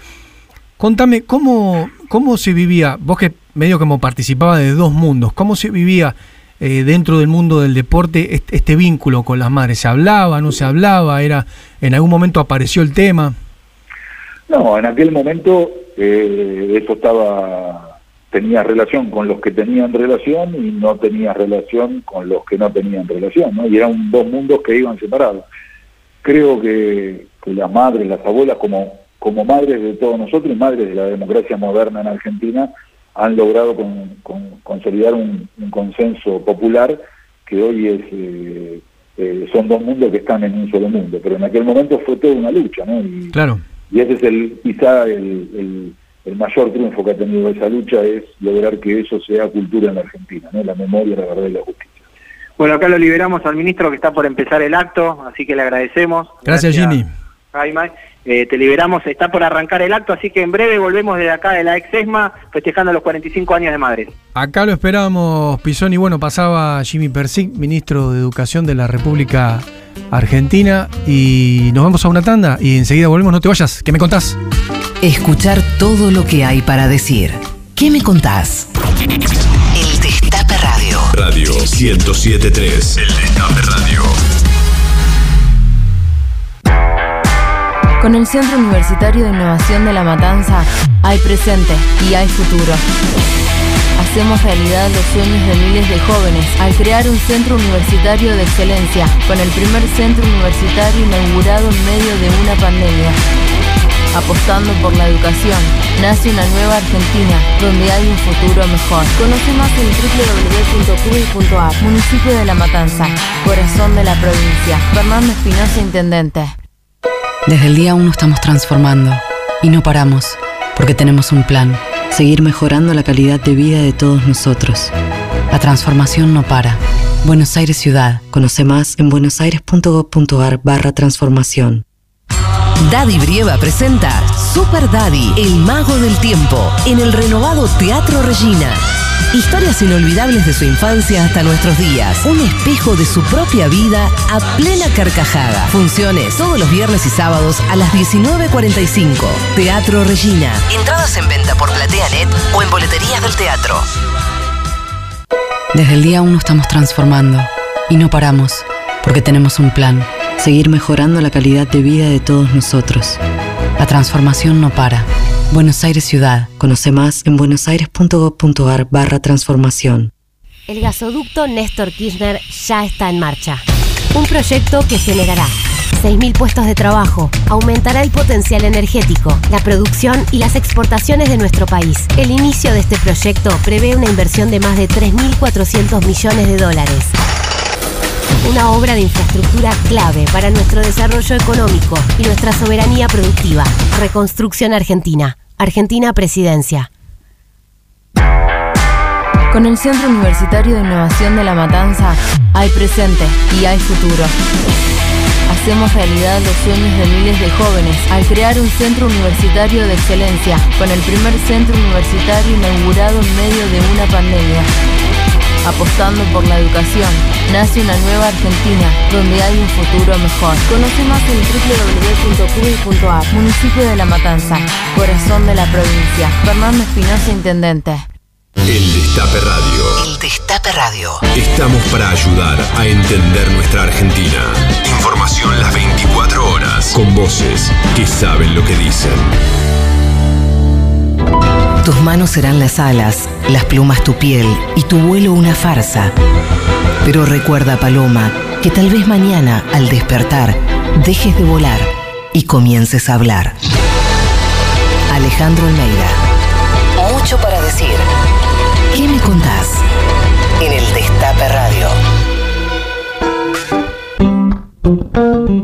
Contame, ¿cómo, cómo se vivía, vos que medio como participaba de dos mundos, cómo se vivía eh, dentro del mundo del deporte este, este vínculo con las madres? ¿Se hablaba, no se hablaba? era ¿En algún momento apareció el tema? No, en aquel momento eh, eso estaba tenía relación con los que tenían relación y no tenía relación con los que no tenían relación, ¿no? Y eran dos mundos que iban separados. Creo que, que las madres, las abuelas, como, como madres de todos nosotros y madres de la democracia moderna en Argentina, han logrado con- con- consolidar un, un consenso popular que hoy es, eh, eh, son dos mundos que están en un solo mundo, pero en aquel momento fue toda una lucha, ¿no? Y, Claro. y ese es el quizá el, el- el mayor triunfo que ha tenido esa lucha, es lograr que eso sea cultura en la Argentina, ¿no? La memoria, la verdad y la justicia. Bueno, acá lo liberamos al ministro que está por empezar el acto, así que le agradecemos. Gracias, Jimmy. Jaime. Eh, te liberamos, está por arrancar el acto, así que en breve volvemos desde acá de la ex ESMA festejando los 45 años de madres. Acá lo esperábamos, Pisón, y bueno, pasaba Jimmy Persic, ministro de Educación de la República Argentina, y nos vamos a una tanda y enseguida volvemos, no te vayas, ¿qué me contás? Escuchar todo lo que hay para decir. ¿Qué me contás? El Destape Radio. Radio 1073. El Destape Radio. Con el Centro Universitario de Innovación de La Matanza hay presente y hay futuro. Hacemos realidad los sueños de miles de jóvenes al crear un centro universitario de excelencia, con el primer centro universitario inaugurado en medio de una pandemia. Apostando por la educación, nace una nueva Argentina donde hay un futuro mejor. Conoce más en www.cuy.ar. Municipio de La Matanza, corazón de la provincia. Fernando Espinosa, Intendente. Desde el día 1 estamos transformando y no paramos, porque tenemos un plan, seguir mejorando la calidad de vida de todos nosotros. La transformación no para. Buenos Aires Ciudad. Conoce más en buenosaires.gov.ar barra transformación. Daddy Brieva presenta Super Daddy, el mago del tiempo, en el renovado Teatro Regina. Historias inolvidables de su infancia hasta nuestros días. Un espejo de su propia vida a plena carcajada. Funciones todos los viernes y sábados a las 19.45. Teatro Regina. Entradas en venta por PlateaNet o en boleterías del teatro. Desde el día 1 estamos transformando y no paramos, porque tenemos un plan, seguir mejorando la calidad de vida de todos nosotros. La transformación no para. Buenos Aires Ciudad. Conoce más en buenosaires.gov.ar barra transformación. El gasoducto Néstor Kirchner ya está en marcha. Un proyecto que generará 6.000 puestos de trabajo, aumentará el potencial energético, la producción y las exportaciones de nuestro país. El inicio de este proyecto prevé una inversión de más de 3.400 millones de dólares. Una obra de infraestructura clave para nuestro desarrollo económico y nuestra soberanía productiva. Reconstrucción Argentina. Argentina Presidencia. Con el Centro Universitario de Innovación de La Matanza hay presente y hay futuro. Hacemos realidad los sueños de miles de jóvenes al crear un centro universitario de excelencia, con el primer centro universitario inaugurado en medio de una pandemia. Apostando por la educación, nace una nueva Argentina donde hay un futuro mejor. Conoce más en www.cuy.ar. Municipio de La Matanza, corazón de la provincia. Fernando Espinosa, Intendente. El Destape Radio. El Destape Radio. Estamos para ayudar a entender nuestra Argentina. Información las 24 horas. Con voces que saben lo que dicen. Tus manos serán las alas, las plumas tu piel y tu vuelo una farsa. Pero recuerda, Paloma, que tal vez mañana, al despertar, dejes de volar y comiences a hablar. Alejandro Almeida. Mucho para decir. ¿Qué me contás? En el Destape Radio.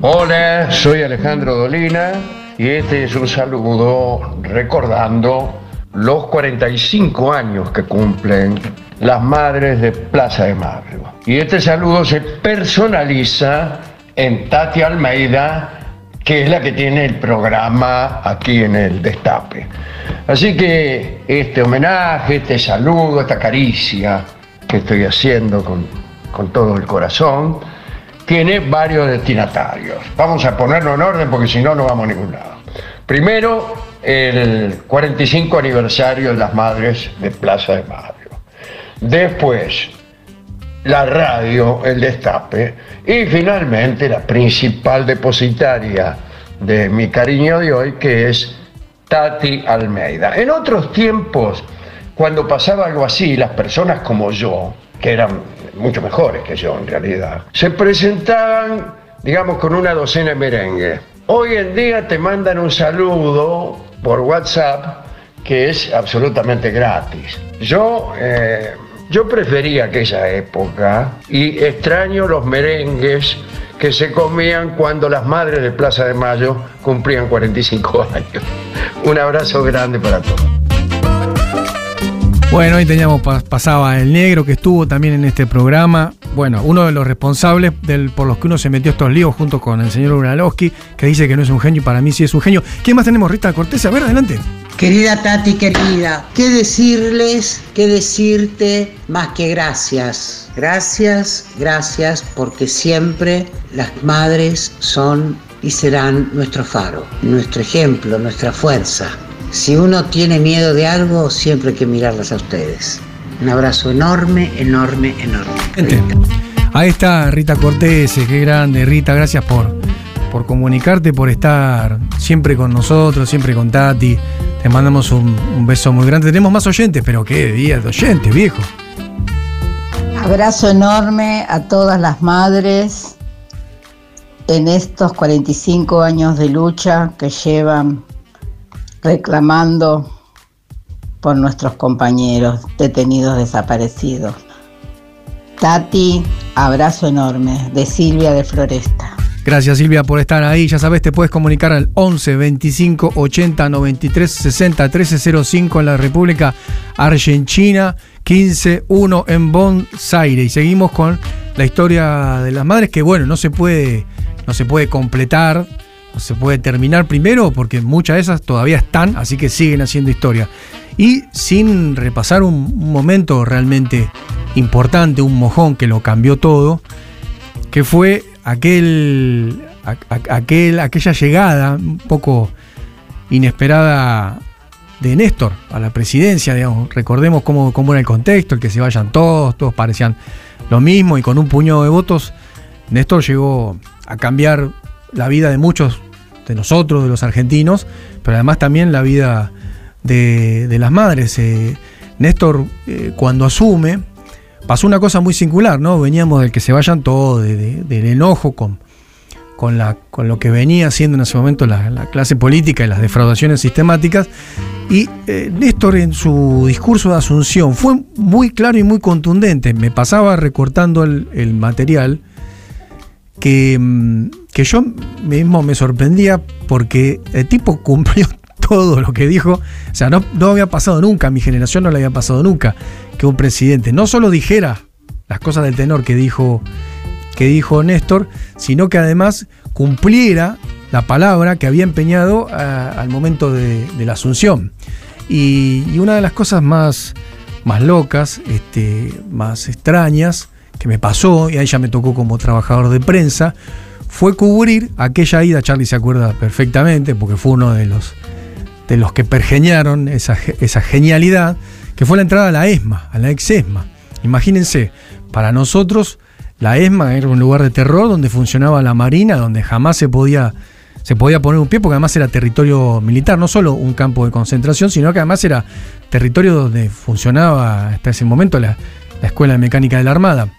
Hola, soy Alejandro Dolina y este es un saludo recordando los 45 años que cumplen las madres de Plaza de Mayo. Y este saludo se personaliza en Tati Almeida, que es la que tiene el programa aquí en el Destape. Así que este homenaje, este saludo, esta caricia que estoy haciendo con, con todo el corazón, tiene varios destinatarios. Vamos a ponerlo en orden porque si no, no vamos a ningún lado. Primero, el 45 aniversario de las Madres de Plaza de Mayo. Después, la radio, el destape. Y finalmente, la principal depositaria de mi cariño de hoy, que es Tati Almeida. En otros tiempos, cuando pasaba algo así, las personas como yo, que eran mucho mejores que yo en realidad, se presentaban, digamos, con una docena de merengue. Hoy en día te mandan un saludo por WhatsApp que es absolutamente gratis. Yo, eh, Yo prefería aquella época y extraño los merengues que se comían cuando las madres de Plaza de Mayo cumplían 45 años. Un abrazo grande para todos. Bueno, ahí teníamos, pasaba el negro que estuvo también en este programa. Bueno, uno de los responsables del, por los que uno se metió estos líos junto con el señor Uralowski, que dice que no es un genio y para mí sí es un genio. ¿Quién más tenemos? Rita Cortés, a ver, adelante. Querida Tati, querida, ¿qué decirles, qué decirte más que gracias? Gracias, gracias, porque siempre las madres son y serán nuestro faro, nuestro ejemplo, nuestra fuerza. Si uno tiene miedo de algo, siempre hay que mirarlas a ustedes. Un abrazo enorme, enorme, enorme. Ahí está Rita Cortés, qué grande, Rita, gracias por, por comunicarte, por estar siempre con nosotros, siempre con Tati. Te mandamos un, un beso muy grande. Tenemos más oyentes, pero qué día de oyentes, viejo. Abrazo enorme a todas las madres en estos 45 años de lucha que llevan reclamando por nuestros compañeros detenidos desaparecidos. Tati, abrazo enorme de Silvia de Floresta. Gracias Silvia por estar ahí. Ya sabes, te puedes comunicar al 11 25 80 93 60 1305 en la República Argentina, 15 1 en Buenos Aires. Y seguimos con la historia de las madres que bueno, no se puede no se puede completar se puede terminar primero porque muchas de esas todavía están, así que siguen haciendo historia. Y sin repasar un, momento realmente importante, un mojón que lo cambió todo, que fue aquel, aquel, aquella llegada un poco inesperada de Néstor a la presidencia, recordemos cómo, cómo, era el contexto, el que se vayan todos, todos parecían lo mismo y con un puñado de votos, Néstor llegó a cambiar la vida de muchos de nosotros, de los argentinos, pero además también la vida de, las madres. Eh, Néstor, eh, cuando asume, pasó una cosa muy singular, ¿no? Veníamos del que se vayan todos, del enojo con, con, la, con lo que venía haciendo en ese momento la, clase política y las defraudaciones sistemáticas. Y eh, Néstor en su discurso de Asunción fue muy claro y muy contundente. Me pasaba recortando el material que, mm, que yo mismo me sorprendía porque el tipo cumplió todo lo que dijo. O sea, no, había pasado nunca, a mi generación no le había pasado nunca que un presidente no solo dijera las cosas del tenor que dijo, que dijo Néstor, sino que además cumpliera la palabra que había empeñado al momento de, la asunción. Y, una de las cosas más, más locas, este, más extrañas, que me pasó, y ahí ya me tocó como trabajador de prensa, fue cubrir aquella ida, Charlie se acuerda perfectamente, porque fue uno de los, de los que pergeñaron esa, esa genialidad, que fue la entrada a la ESMA, a la ex ESMA. Imagínense, para nosotros la ESMA era un lugar de terror donde funcionaba la Marina, donde jamás se podía, se podía poner un pie, porque además era territorio militar, no solo un campo de concentración, sino que además era territorio donde funcionaba hasta ese momento la, la Escuela de Mecánica de la Armada.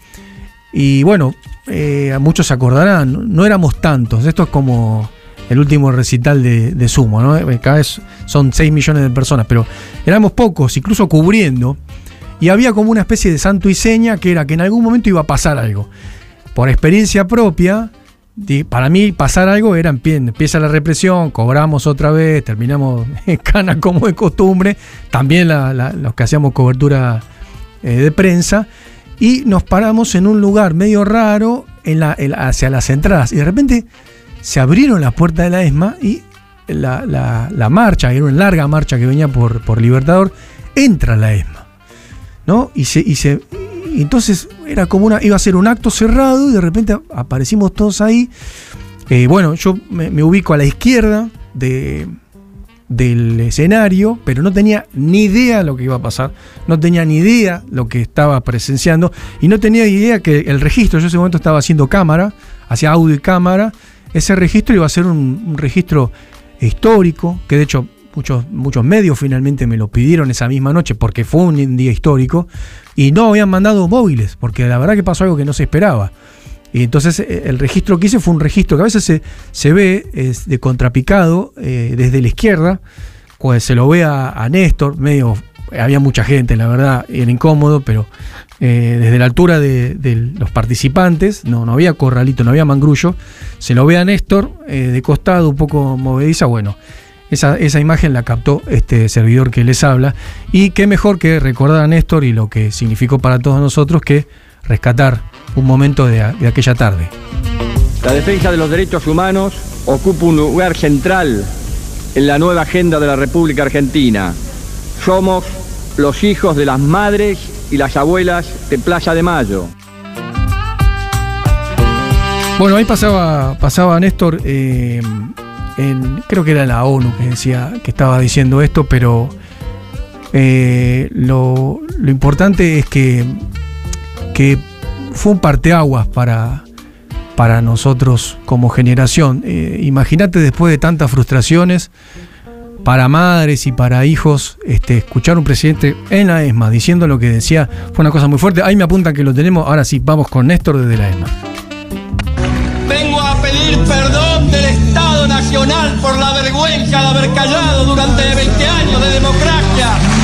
Y bueno, eh, muchos se acordarán, no éramos tantos. Esto es como el último recital de, Sumo, ¿no? Eh, cada vez son 6 millones de personas, pero éramos pocos, incluso cubriendo. Y había como una especie de santo y seña que era que en algún momento iba a pasar algo. Por experiencia propia, para mí pasar algo era empieza la represión, cobramos otra vez, terminamos en cana como de costumbre, también los que hacíamos cobertura eh, de prensa y nos paramos en un lugar medio raro en la, hacia las entradas. Y de repente se abrieron las puertas de la ESMA y la, marcha, era una larga marcha que venía por, por Libertador, entra la ESMA. ¿no? Y, se, y, se, entonces era como una, iba a ser un acto cerrado y de repente aparecimos todos ahí. Eh, bueno, yo me ubico a la izquierda de, del escenario, pero no tenía ni idea lo que iba a pasar, no tenía ni idea lo que estaba presenciando y no tenía idea que el registro, yo en ese momento estaba haciendo cámara, hacía audio y cámara, ese registro iba a ser un, registro histórico, que de hecho muchos, muchos medios finalmente me lo pidieron esa misma noche porque fue un día histórico y no habían mandado móviles, porque la verdad que pasó algo que no se esperaba. Y entonces eh, el registro que hice fue un registro que a veces se, se ve de contrapicado eh, desde la izquierda, pues se lo ve a, Néstor medio había mucha gente, la verdad, era incómodo, pero eh, desde la altura de, los participantes, no, no había corralito, no había mangrullo, se lo ve a Néstor de costado, un poco movediza, bueno, esa, esa imagen la captó este servidor que les habla, y qué mejor que recordar a Néstor y lo que significó para todos nosotros que rescatar un momento de, de aquella tarde. La defensa de los derechos humanos ocupa un lugar central en la nueva agenda de la República Argentina. Somos los hijos de las madres y las abuelas de Plaza de Mayo. Bueno, ahí pasaba, pasaba Néstor, eh, en- creo que era la ONU que decía, que estaba diciendo esto, pero eh, lo, lo importante es que, que fue un parteaguas para, para nosotros como generación. Eh, Imagínate después de tantas frustraciones, para madres y para hijos, este, escuchar un presidente en la ESMA diciendo lo que decía fue una cosa muy fuerte. Ahí me apuntan que lo tenemos. Ahora sí, vamos con Néstor desde la ESMA. Vengo a pedir perdón del Estado Nacional por la vergüenza de haber callado durante 20 años de democracia.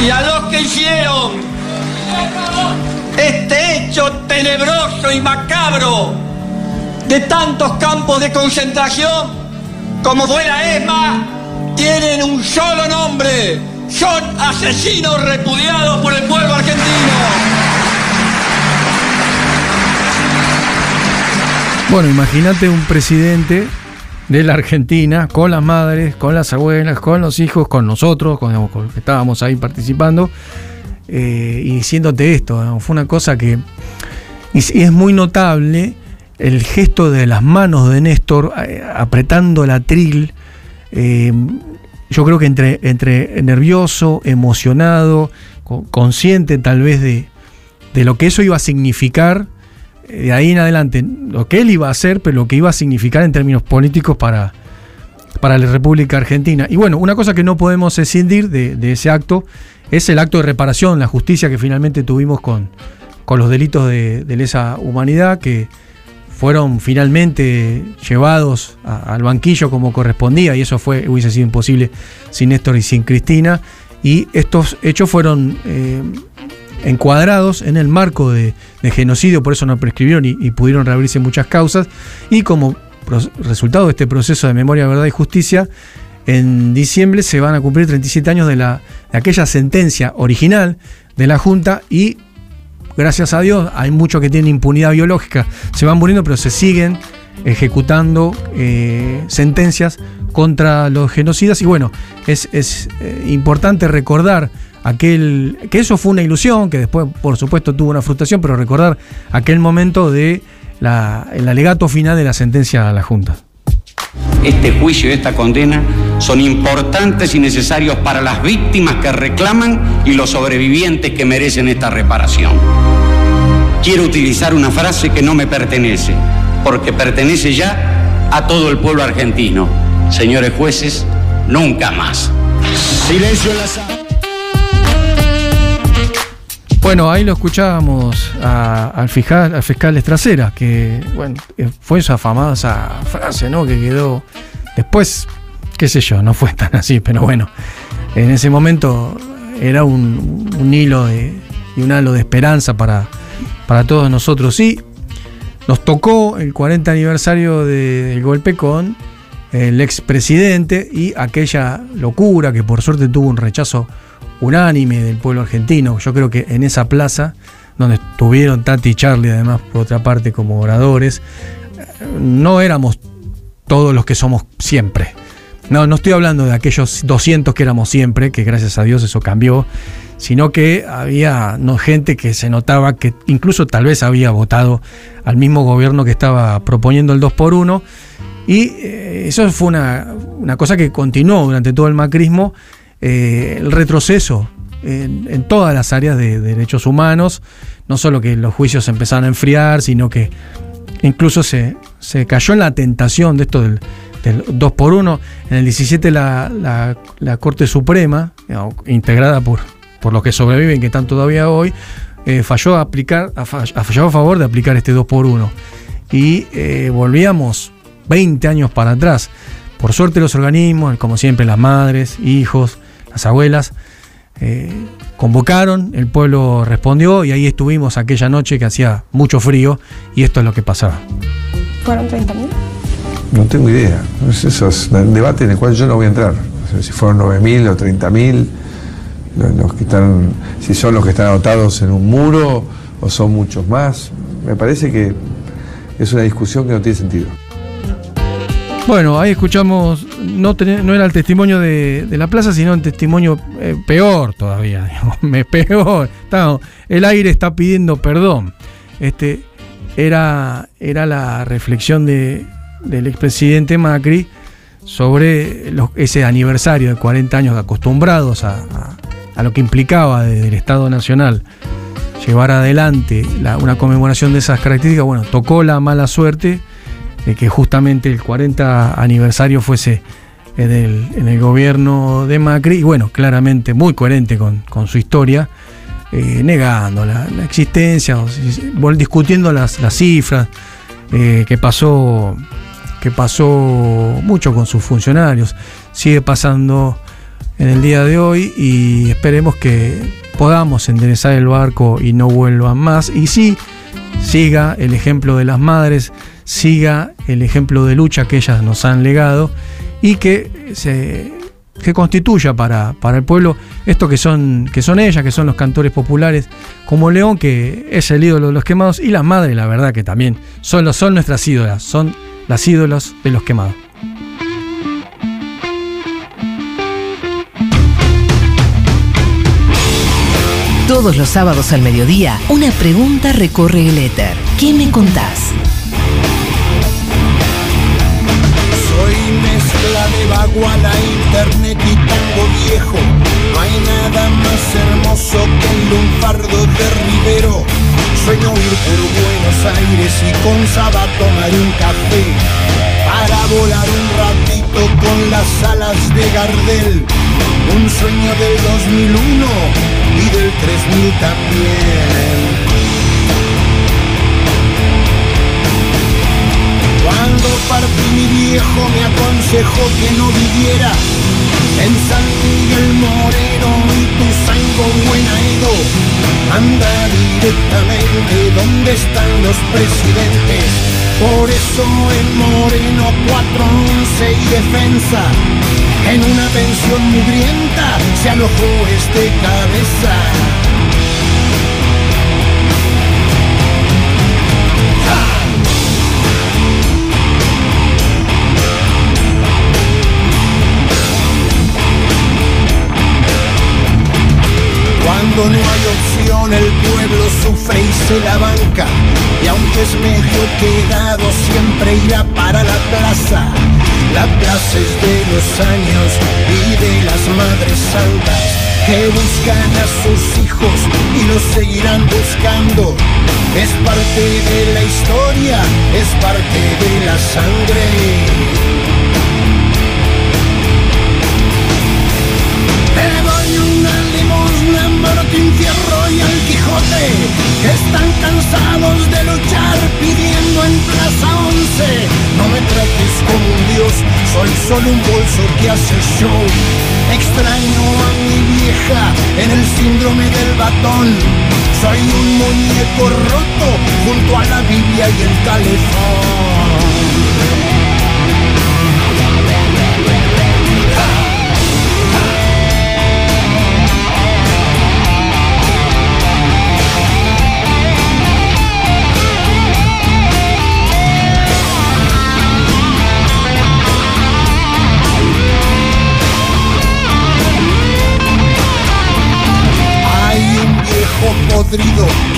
Y a los que hicieron este hecho tenebroso y macabro de tantos campos de concentración como fue la ESMA, tienen un solo nombre. Son asesinos repudiados por el pueblo argentino. Bueno, imagínate un presidente de la Argentina con las madres, con las abuelas, con los hijos, con nosotros, con, los que estábamos ahí participando, eh, y diciéndote esto. Fue una cosa que. Y es- muy notable el gesto de las manos de Néstor eh, apretando la tril. eh, yo creo que entre, entre nervioso, emocionado, co- consciente tal vez de, de lo que eso iba a significar de ahí en adelante, lo que él iba a hacer, pero lo que iba a significar en términos políticos para, para la República Argentina. Y bueno, una cosa que no podemos escindir de, de ese acto es el acto de reparación, la justicia que finalmente tuvimos con, con los delitos de, de lesa humanidad, que fueron finalmente llevados al banquillo como correspondía, y eso fue, hubiese sido imposible sin Néstor y sin Cristina. Y estos hechos fueron eh, encuadrados en el marco de, genocidio, por eso no prescribieron y, pudieron reabrirse muchas causas. Y como resultado de este proceso de memoria, verdad y justicia, en diciembre se van a cumplir 37 años de, la, de aquella sentencia original de la Junta y gracias a Dios hay muchos que tienen impunidad biológica, se van muriendo, pero se siguen ejecutando eh, sentencias contra los genocidas. Y bueno, es, es, eh, importante recordar aquel, que eso fue una ilusión, que después por supuesto tuvo una frustración, pero recordar aquel momento de el alegato final de la sentencia a la Junta. Este juicio y esta condena son importantes y necesarios para las víctimas que reclaman y los sobrevivientes que merecen esta reparación. Quiero utilizar una frase que no me pertenece, porque pertenece ya a todo el pueblo argentino. Señores jueces, nunca más. Silencio en la sala. Bueno, ahí lo escuchábamos al, fiscal, al fiscal Estracera, que bueno, fue esa famosa frase, ¿no? Que quedó después, qué sé yo, no fue tan así, pero bueno, en ese momento era un, hilo de, y un halo de esperanza para, para todos nosotros. Y nos tocó el 40 aniversario de- del golpe con el expresidente y aquella locura que por suerte tuvo un rechazo unánime del pueblo argentino. Yo creo que en esa plaza, donde estuvieron Tati y Charlie, además, por otra parte, como oradores, eh, no éramos todos los que somos siempre. No, no estoy hablando de aquellos 200 que éramos siempre, que gracias a Dios eso cambió, sino que había gente que se notaba que incluso tal vez había votado al mismo gobierno que estaba proponiendo el 2 por 1 y eh, eso fue una cosa que continuó durante todo el macrismo, eh, el retroceso en, todas las áreas de, de derechos humanos, no solo que los juicios empezaron a enfriar, sino que incluso se, se cayó en la tentación de esto del, del 2 por 1 En el 17 la, la- la Corte Suprema, integrada por, por los que sobreviven, que están todavía hoy, eh, falló, a aplicar, falló a favor de aplicar este 2 por 1 y eh, volvíamos 20 años para atrás. Por suerte los organismos, como siempre las madres, hijos, las abuelas, eh, convocaron, el pueblo respondió y ahí estuvimos aquella noche que hacía mucho frío y esto es lo que pasaba. ¿Fueron 30.000? No tengo idea. Eso es un debate en el cual yo no voy a entrar. si fueron 9.000 o 30.000, los que están, si son los que están anotados en un muro o son muchos más. Me parece que es una discusión que no tiene sentido. Bueno, ahí escuchamos, no, no era el testimonio de, la plaza, sino un testimonio eh, peor todavía, digamos, peor. el aire está pidiendo perdón. Este, era, era la reflexión de, del expresidente Macri sobre ese aniversario de 40 años acostumbrados a, a, lo que implicaba desde el Estado Nacional llevar adelante una conmemoración de esas características. Bueno, tocó la mala suerte de que justamente el 40 aniversario fuese en el, en el gobierno de Macri, y bueno, claramente muy coherente con, su historia, eh, negando la, existencia, discutiendo las, las cifras, eh, que pasó que pasó mucho con sus funcionarios, sigue pasando en el día de hoy y esperemos que podamos enderezar el barco y no vuelvan más. Y sí, siga el ejemplo de las madres, siga el ejemplo de lucha que ellas nos han legado y que se constituya para, para, el pueblo esto que son, que son ellas, que son los cantores populares, como León, que es el ídolo de los quemados, y las madres, la verdad que también son, son nuestras ídolas, son las ídolas de los quemados. Todos los sábados al mediodía, una pregunta recorre el éter. ¿Qué me contás? De vago a la internet y tango viejo. No hay nada más hermoso que el lunfardo de Rivero. Sueño ir por Buenos Aires y con Saba tomar un café. Para volar un ratito con las alas de Gardel. Un sueño del 2001 y del 3000 también. Partí mi viejo me aconsejó que no viviera en San Miguel Moreno y tu sango Buenaedo. Anda directamente donde están los presidentes. Por eso en Moreno 411 y defensa. En una pensión mugrienta se alojó este cabeza. No hay opción el pueblo sufre y se la banca. Y aunque es medio quedado siempre irá para la plaza. La plaza es de los años y de las madres santas Que buscan a sus hijos y los seguirán buscando. Es parte de la historia, es parte de la sangre Martín Fierro y al Quijote, están cansados de luchar pidiendo en Plaza 11. No me trates como un dios, soy solo un bolso que hace show. Extraño a mi vieja en el síndrome del batón. Soy un muñeco roto junto a la Biblia y el calefón.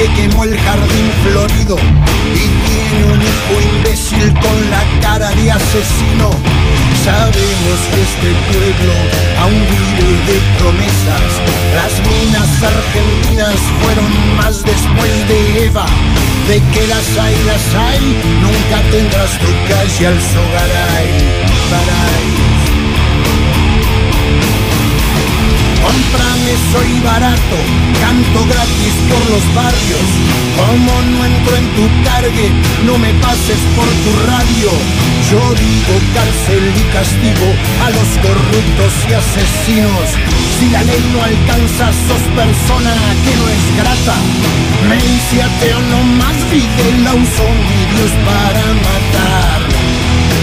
Que quemó el jardín florido y tiene un hijo imbécil con la cara de asesino. Sabemos que este pueblo aún vive de promesas. Las minas argentinas fueron más después de Eva. De que las hay, las hay, nunca tendrás tu calle al Sogaray. Comprame soy barato, canto gratis por los barrios. Como no entro en tu cargue, no me pases por tu radio. Yo digo cárcel y castigo a los corruptos y asesinos. Si la ley no alcanza, sos persona que no es grata. Me hice ateo, no más la uso Dios para matar.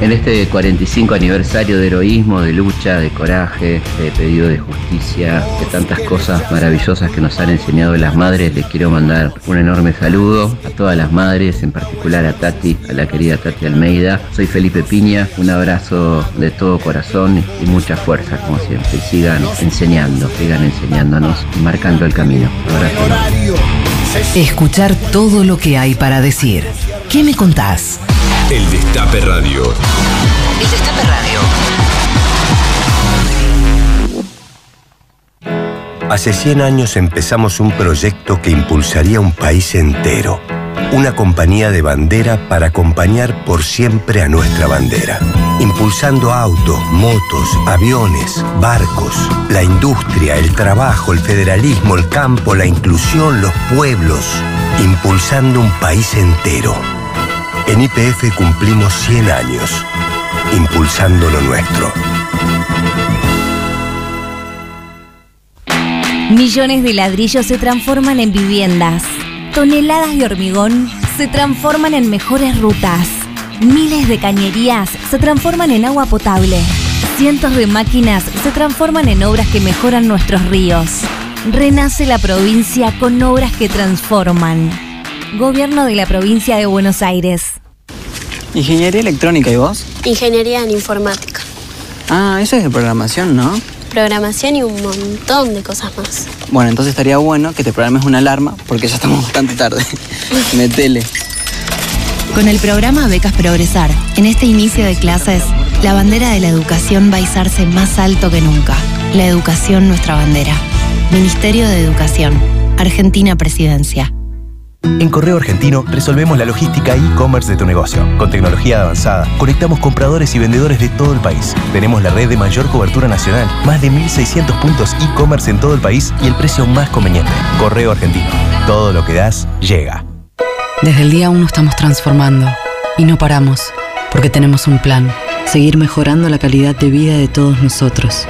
En este 45 aniversario de heroísmo, de lucha, de coraje, de pedido de justicia, de tantas cosas maravillosas que nos han enseñado las madres, les quiero mandar un enorme saludo a todas las madres, en particular a Tati, a la querida Tati Almeida. Soy Felipe Piña, un abrazo de todo corazón y mucha fuerza, como siempre. Y sigan enseñando, sigan enseñándonos y marcando el camino. Escuchar todo lo que hay para decir. ¿Qué me contás? El Destape Radio. El Destape Radio. Hace 100 años empezamos un proyecto que impulsaría un país entero. Una compañía de bandera para acompañar por siempre a nuestra bandera. Impulsando autos, motos, aviones, barcos, la industria, el trabajo, el federalismo, el campo, la inclusión, los pueblos. Impulsando un país entero en IPF cumplimos 100 años, impulsando lo nuestro. Millones de ladrillos se transforman en viviendas. Toneladas de hormigón se transforman en mejores rutas. Miles de cañerías se transforman en agua potable. Cientos de máquinas se transforman en obras que mejoran nuestros ríos. Renace la provincia con obras que transforman. Gobierno de la provincia de Buenos Aires. Ingeniería electrónica, ¿y vos? Ingeniería en informática. Ah, eso es de programación, ¿no? Programación y un montón de cosas más. Bueno, entonces estaría bueno que te programes una alarma porque ya estamos bastante tarde. Metele. Con el programa Becas Progresar, en este inicio de clases, la bandera de la educación va a izarse más alto que nunca. La educación, nuestra bandera. Ministerio de Educación. Argentina Presidencia. En Correo Argentino resolvemos la logística e-commerce de tu negocio. Con tecnología avanzada, conectamos compradores y vendedores de todo el país. Tenemos la red de mayor cobertura nacional, más de 1.600 puntos e-commerce en todo el país y el precio más conveniente. Correo Argentino. Todo lo que das, llega. Desde el día 1 estamos transformando y no paramos, porque tenemos un plan. Seguir mejorando la calidad de vida de todos nosotros.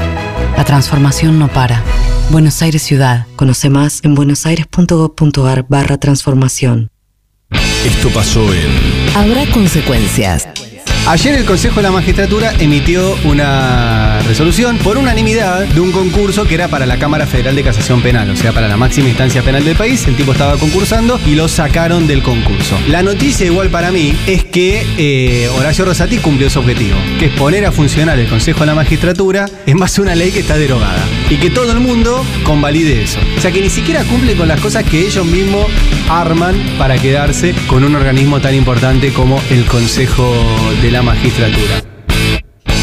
La transformación no para. Buenos Aires Ciudad. Conoce más en buenosaires.gov.ar barra transformación. Esto pasó en... Habrá consecuencias. Ayer el Consejo de la Magistratura emitió una resolución por unanimidad de un concurso que era para la Cámara Federal de Casación Penal, o sea, para la máxima instancia penal del país. El tipo estaba concursando y lo sacaron del concurso. La noticia, igual para mí, es que eh, Horacio Rosati cumplió su objetivo, que es poner a funcionar el Consejo de la Magistratura en base a una ley que está derogada. Y que todo el mundo convalide eso. O sea, que ni siquiera cumple con las cosas que ellos mismos arman para quedarse con un organismo tan importante como el Consejo de la magistratura.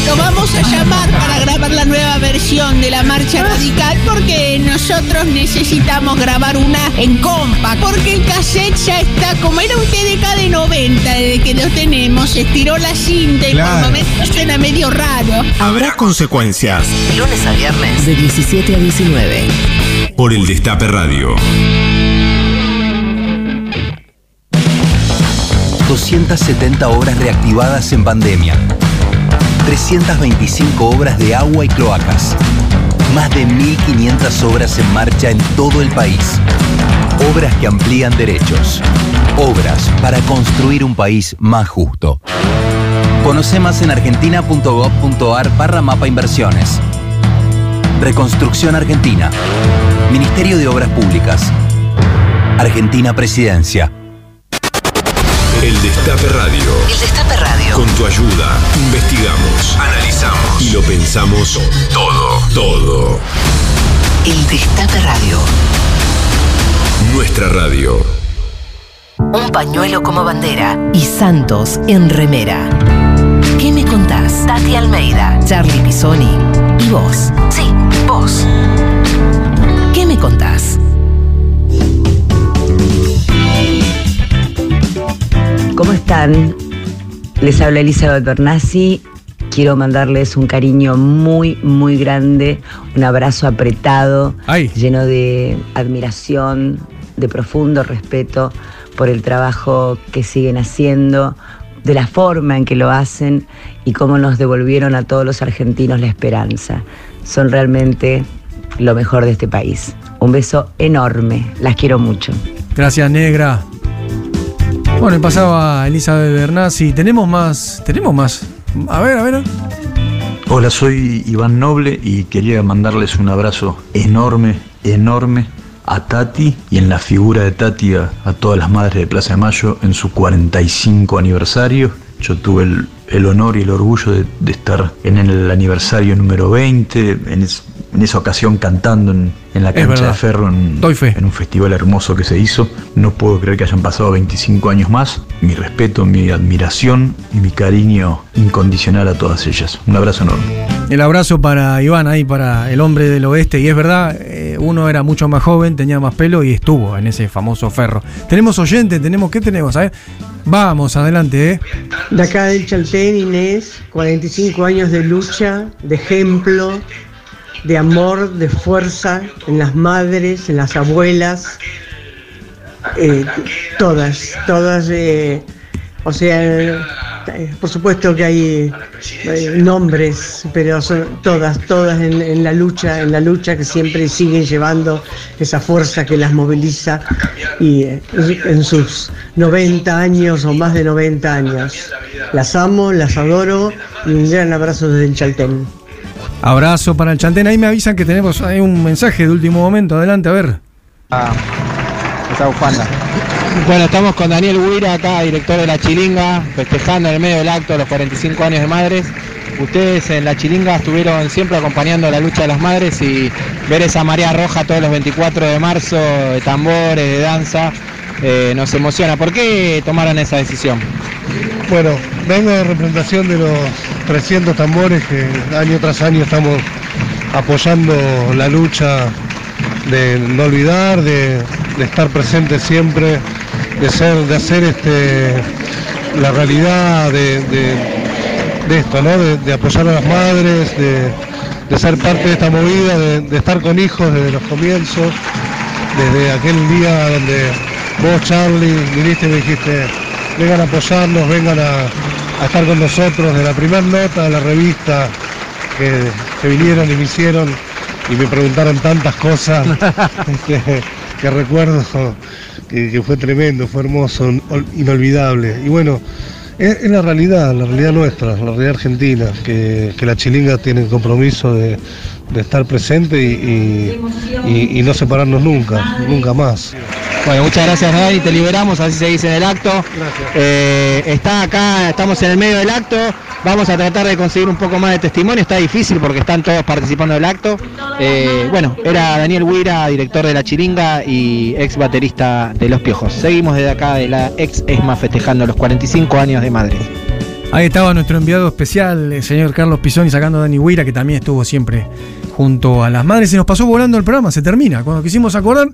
Lo vamos a llamar para grabar la nueva versión de la marcha radical porque nosotros necesitamos grabar una en compa. Porque el cassette ya está, como era un TDK de 90 desde que lo tenemos, estiró la cinta y por momentos suena medio raro. Habrá consecuencias. Lunes a viernes de 17 a 19. Por el Destape Radio. 270 obras reactivadas en pandemia. 325 obras de agua y cloacas. Más de 1.500 obras en marcha en todo el país. Obras que amplían derechos. Obras para construir un país más justo. Conoce más en argentina.gov.ar barra mapa inversiones. Reconstrucción Argentina. Ministerio de Obras Públicas. Argentina Presidencia. El Destape Radio. El Destape Radio. Con tu ayuda, investigamos, analizamos y lo pensamos todo, todo. El Destape Radio. Nuestra radio. Un pañuelo como bandera y Santos en remera. ¿Qué me contás? Tati Almeida, Charlie Pisoni y vos. Sí, vos. ¿Qué me contás? ¿Cómo están? Les habla Elizabeth Bernassi. Quiero mandarles un cariño muy, muy grande, un abrazo apretado, lleno de admiración, de profundo respeto por el trabajo que siguen haciendo, de la forma en que lo hacen y cómo nos devolvieron a todos los argentinos la esperanza. Son realmente lo mejor de este país. Un beso enorme, las quiero mucho. Gracias, negra. Bueno, y pasaba Elizabeth Bernasi. Tenemos más, tenemos más. A ver, a ver. Hola, soy Iván Noble y quería mandarles un abrazo enorme, enorme a Tati y en la figura de Tati a, todas las madres de Plaza de Mayo en su 45 aniversario. Yo tuve el, honor y el orgullo de, estar en el aniversario número 20, en, en esa ocasión cantando en, la cancha de Ferro en, en, un festival hermoso que se hizo. No puedo creer que hayan pasado 25 años más. Mi respeto, mi admiración y mi cariño incondicional a todas ellas. Un abrazo enorme. El abrazo para Iván ahí, para el hombre del oeste. Y es verdad, eh, uno era mucho más joven, tenía más pelo y estuvo en ese famoso ferro. Tenemos oyentes, tenemos, ¿qué tenemos? Vamos, adelante, ¿eh? De acá del Chaltén, Inés, 45 años de lucha, de ejemplo, de amor, de fuerza en las madres, en las abuelas, eh, todas, todas, eh, o sea, eh, por supuesto que hay nombres, pero son todas, todas en, la lucha, en la lucha que siempre siguen llevando esa fuerza que las moviliza y en sus 90 años o más de 90 años. Las amo, las adoro y un gran abrazo desde el Chaltén. Abrazo para el Chantén. Ahí me avisan que tenemos ahí un mensaje de último momento. Adelante, a ver. Ah, está bufanda. Bueno, estamos con Daniel Huira acá, director de La Chilinga, festejando en el medio del acto los 45 años de madres. Ustedes en La Chilinga estuvieron siempre acompañando la lucha de las madres y ver esa marea roja todos los 24 de marzo, de tambores, de danza, eh, nos emociona. ¿Por qué tomaron esa decisión? Bueno, vengo de representación de los 300 tambores que año tras año estamos apoyando la lucha de no olvidar, de, estar presente siempre, de ser, de hacer este la realidad de, esto, ¿no? De, apoyar a las madres, de, ser parte de esta movida, de, estar con hijos desde los comienzos, desde aquel día donde vos, Charlie, viniste y me dijiste, vengan a apoyarnos, vengan a, estar con nosotros, de la primera nota de la revista que, vinieron y me hicieron y me preguntaron tantas cosas que, recuerdo que, fue tremendo, fue hermoso, inolvidable. Y bueno, es, la realidad, la realidad nuestra, la realidad argentina, que, la chilinga tiene el compromiso de, estar presente y, no separarnos nunca, nunca más. Bueno, muchas gracias Dani, te liberamos, así se dice en el acto. Eh, está acá, estamos en el medio del acto, vamos a tratar de conseguir un poco más de testimonio, está difícil porque están todos participando del acto. Eh, bueno, era Daniel Huira, director de La Chiringa y ex baterista de Los Piojos. Seguimos desde acá de la ex ESMA festejando los 45 años de Madrid. Ahí estaba nuestro enviado especial, el señor Carlos Pisoni, sacando a Dani Huira, que también estuvo siempre junto a las madres. Se nos pasó volando el programa, se termina. Cuando quisimos acordar,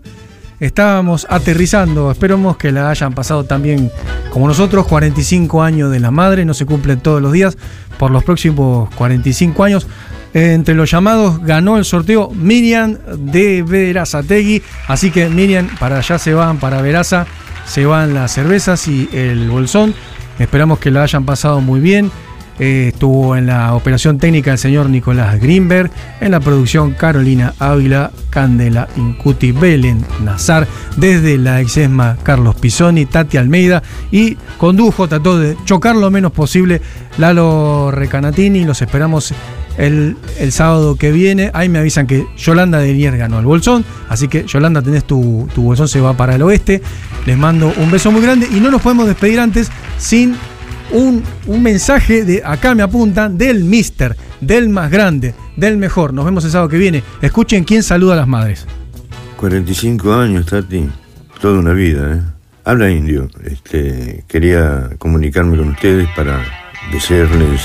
estábamos aterrizando. Esperemos que la hayan pasado también como nosotros. 45 años de la madre, no se cumplen todos los días. Por los próximos 45 años, entre los llamados ganó el sorteo Miriam de Verazategui. Así que Miriam, para allá se van, para Veraza, se van las cervezas y el bolsón. Esperamos que la hayan pasado muy bien. Eh, estuvo en la operación técnica el señor Nicolás Greenberg, en la producción Carolina Ávila, Candela Incuti, Belén Nazar, desde la exesma Carlos Pisoni, Tati Almeida y condujo, trató de chocar lo menos posible Lalo Recanatini. Los esperamos el, sábado que viene. Ahí me avisan que Yolanda de Nier ganó el bolsón. Así que Yolanda, tenés tu, tu bolsón, se va para el oeste. Les mando un beso muy grande y no nos podemos despedir antes sin un, mensaje de acá me apuntan del mister, del más grande, del mejor. Nos vemos el sábado que viene. Escuchen quién saluda a las madres. 45 años, Tati. Toda una vida, ¿eh? Habla indio. Este, quería comunicarme con ustedes para desearles,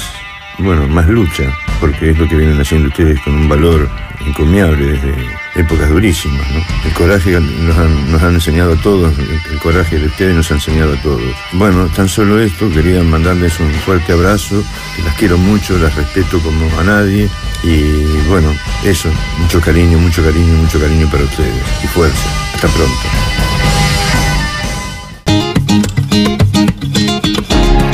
bueno, más lucha, porque es lo que vienen haciendo ustedes con un valor encomiable desde épocas durísimas, ¿no? El coraje nos han, enseñado a todos, el coraje de ustedes nos ha enseñado a todos. Bueno, tan solo esto, quería mandarles un fuerte abrazo, las quiero mucho, las respeto como a nadie, y bueno, eso, mucho cariño, mucho cariño, mucho cariño para ustedes, y fuerza. Hasta pronto.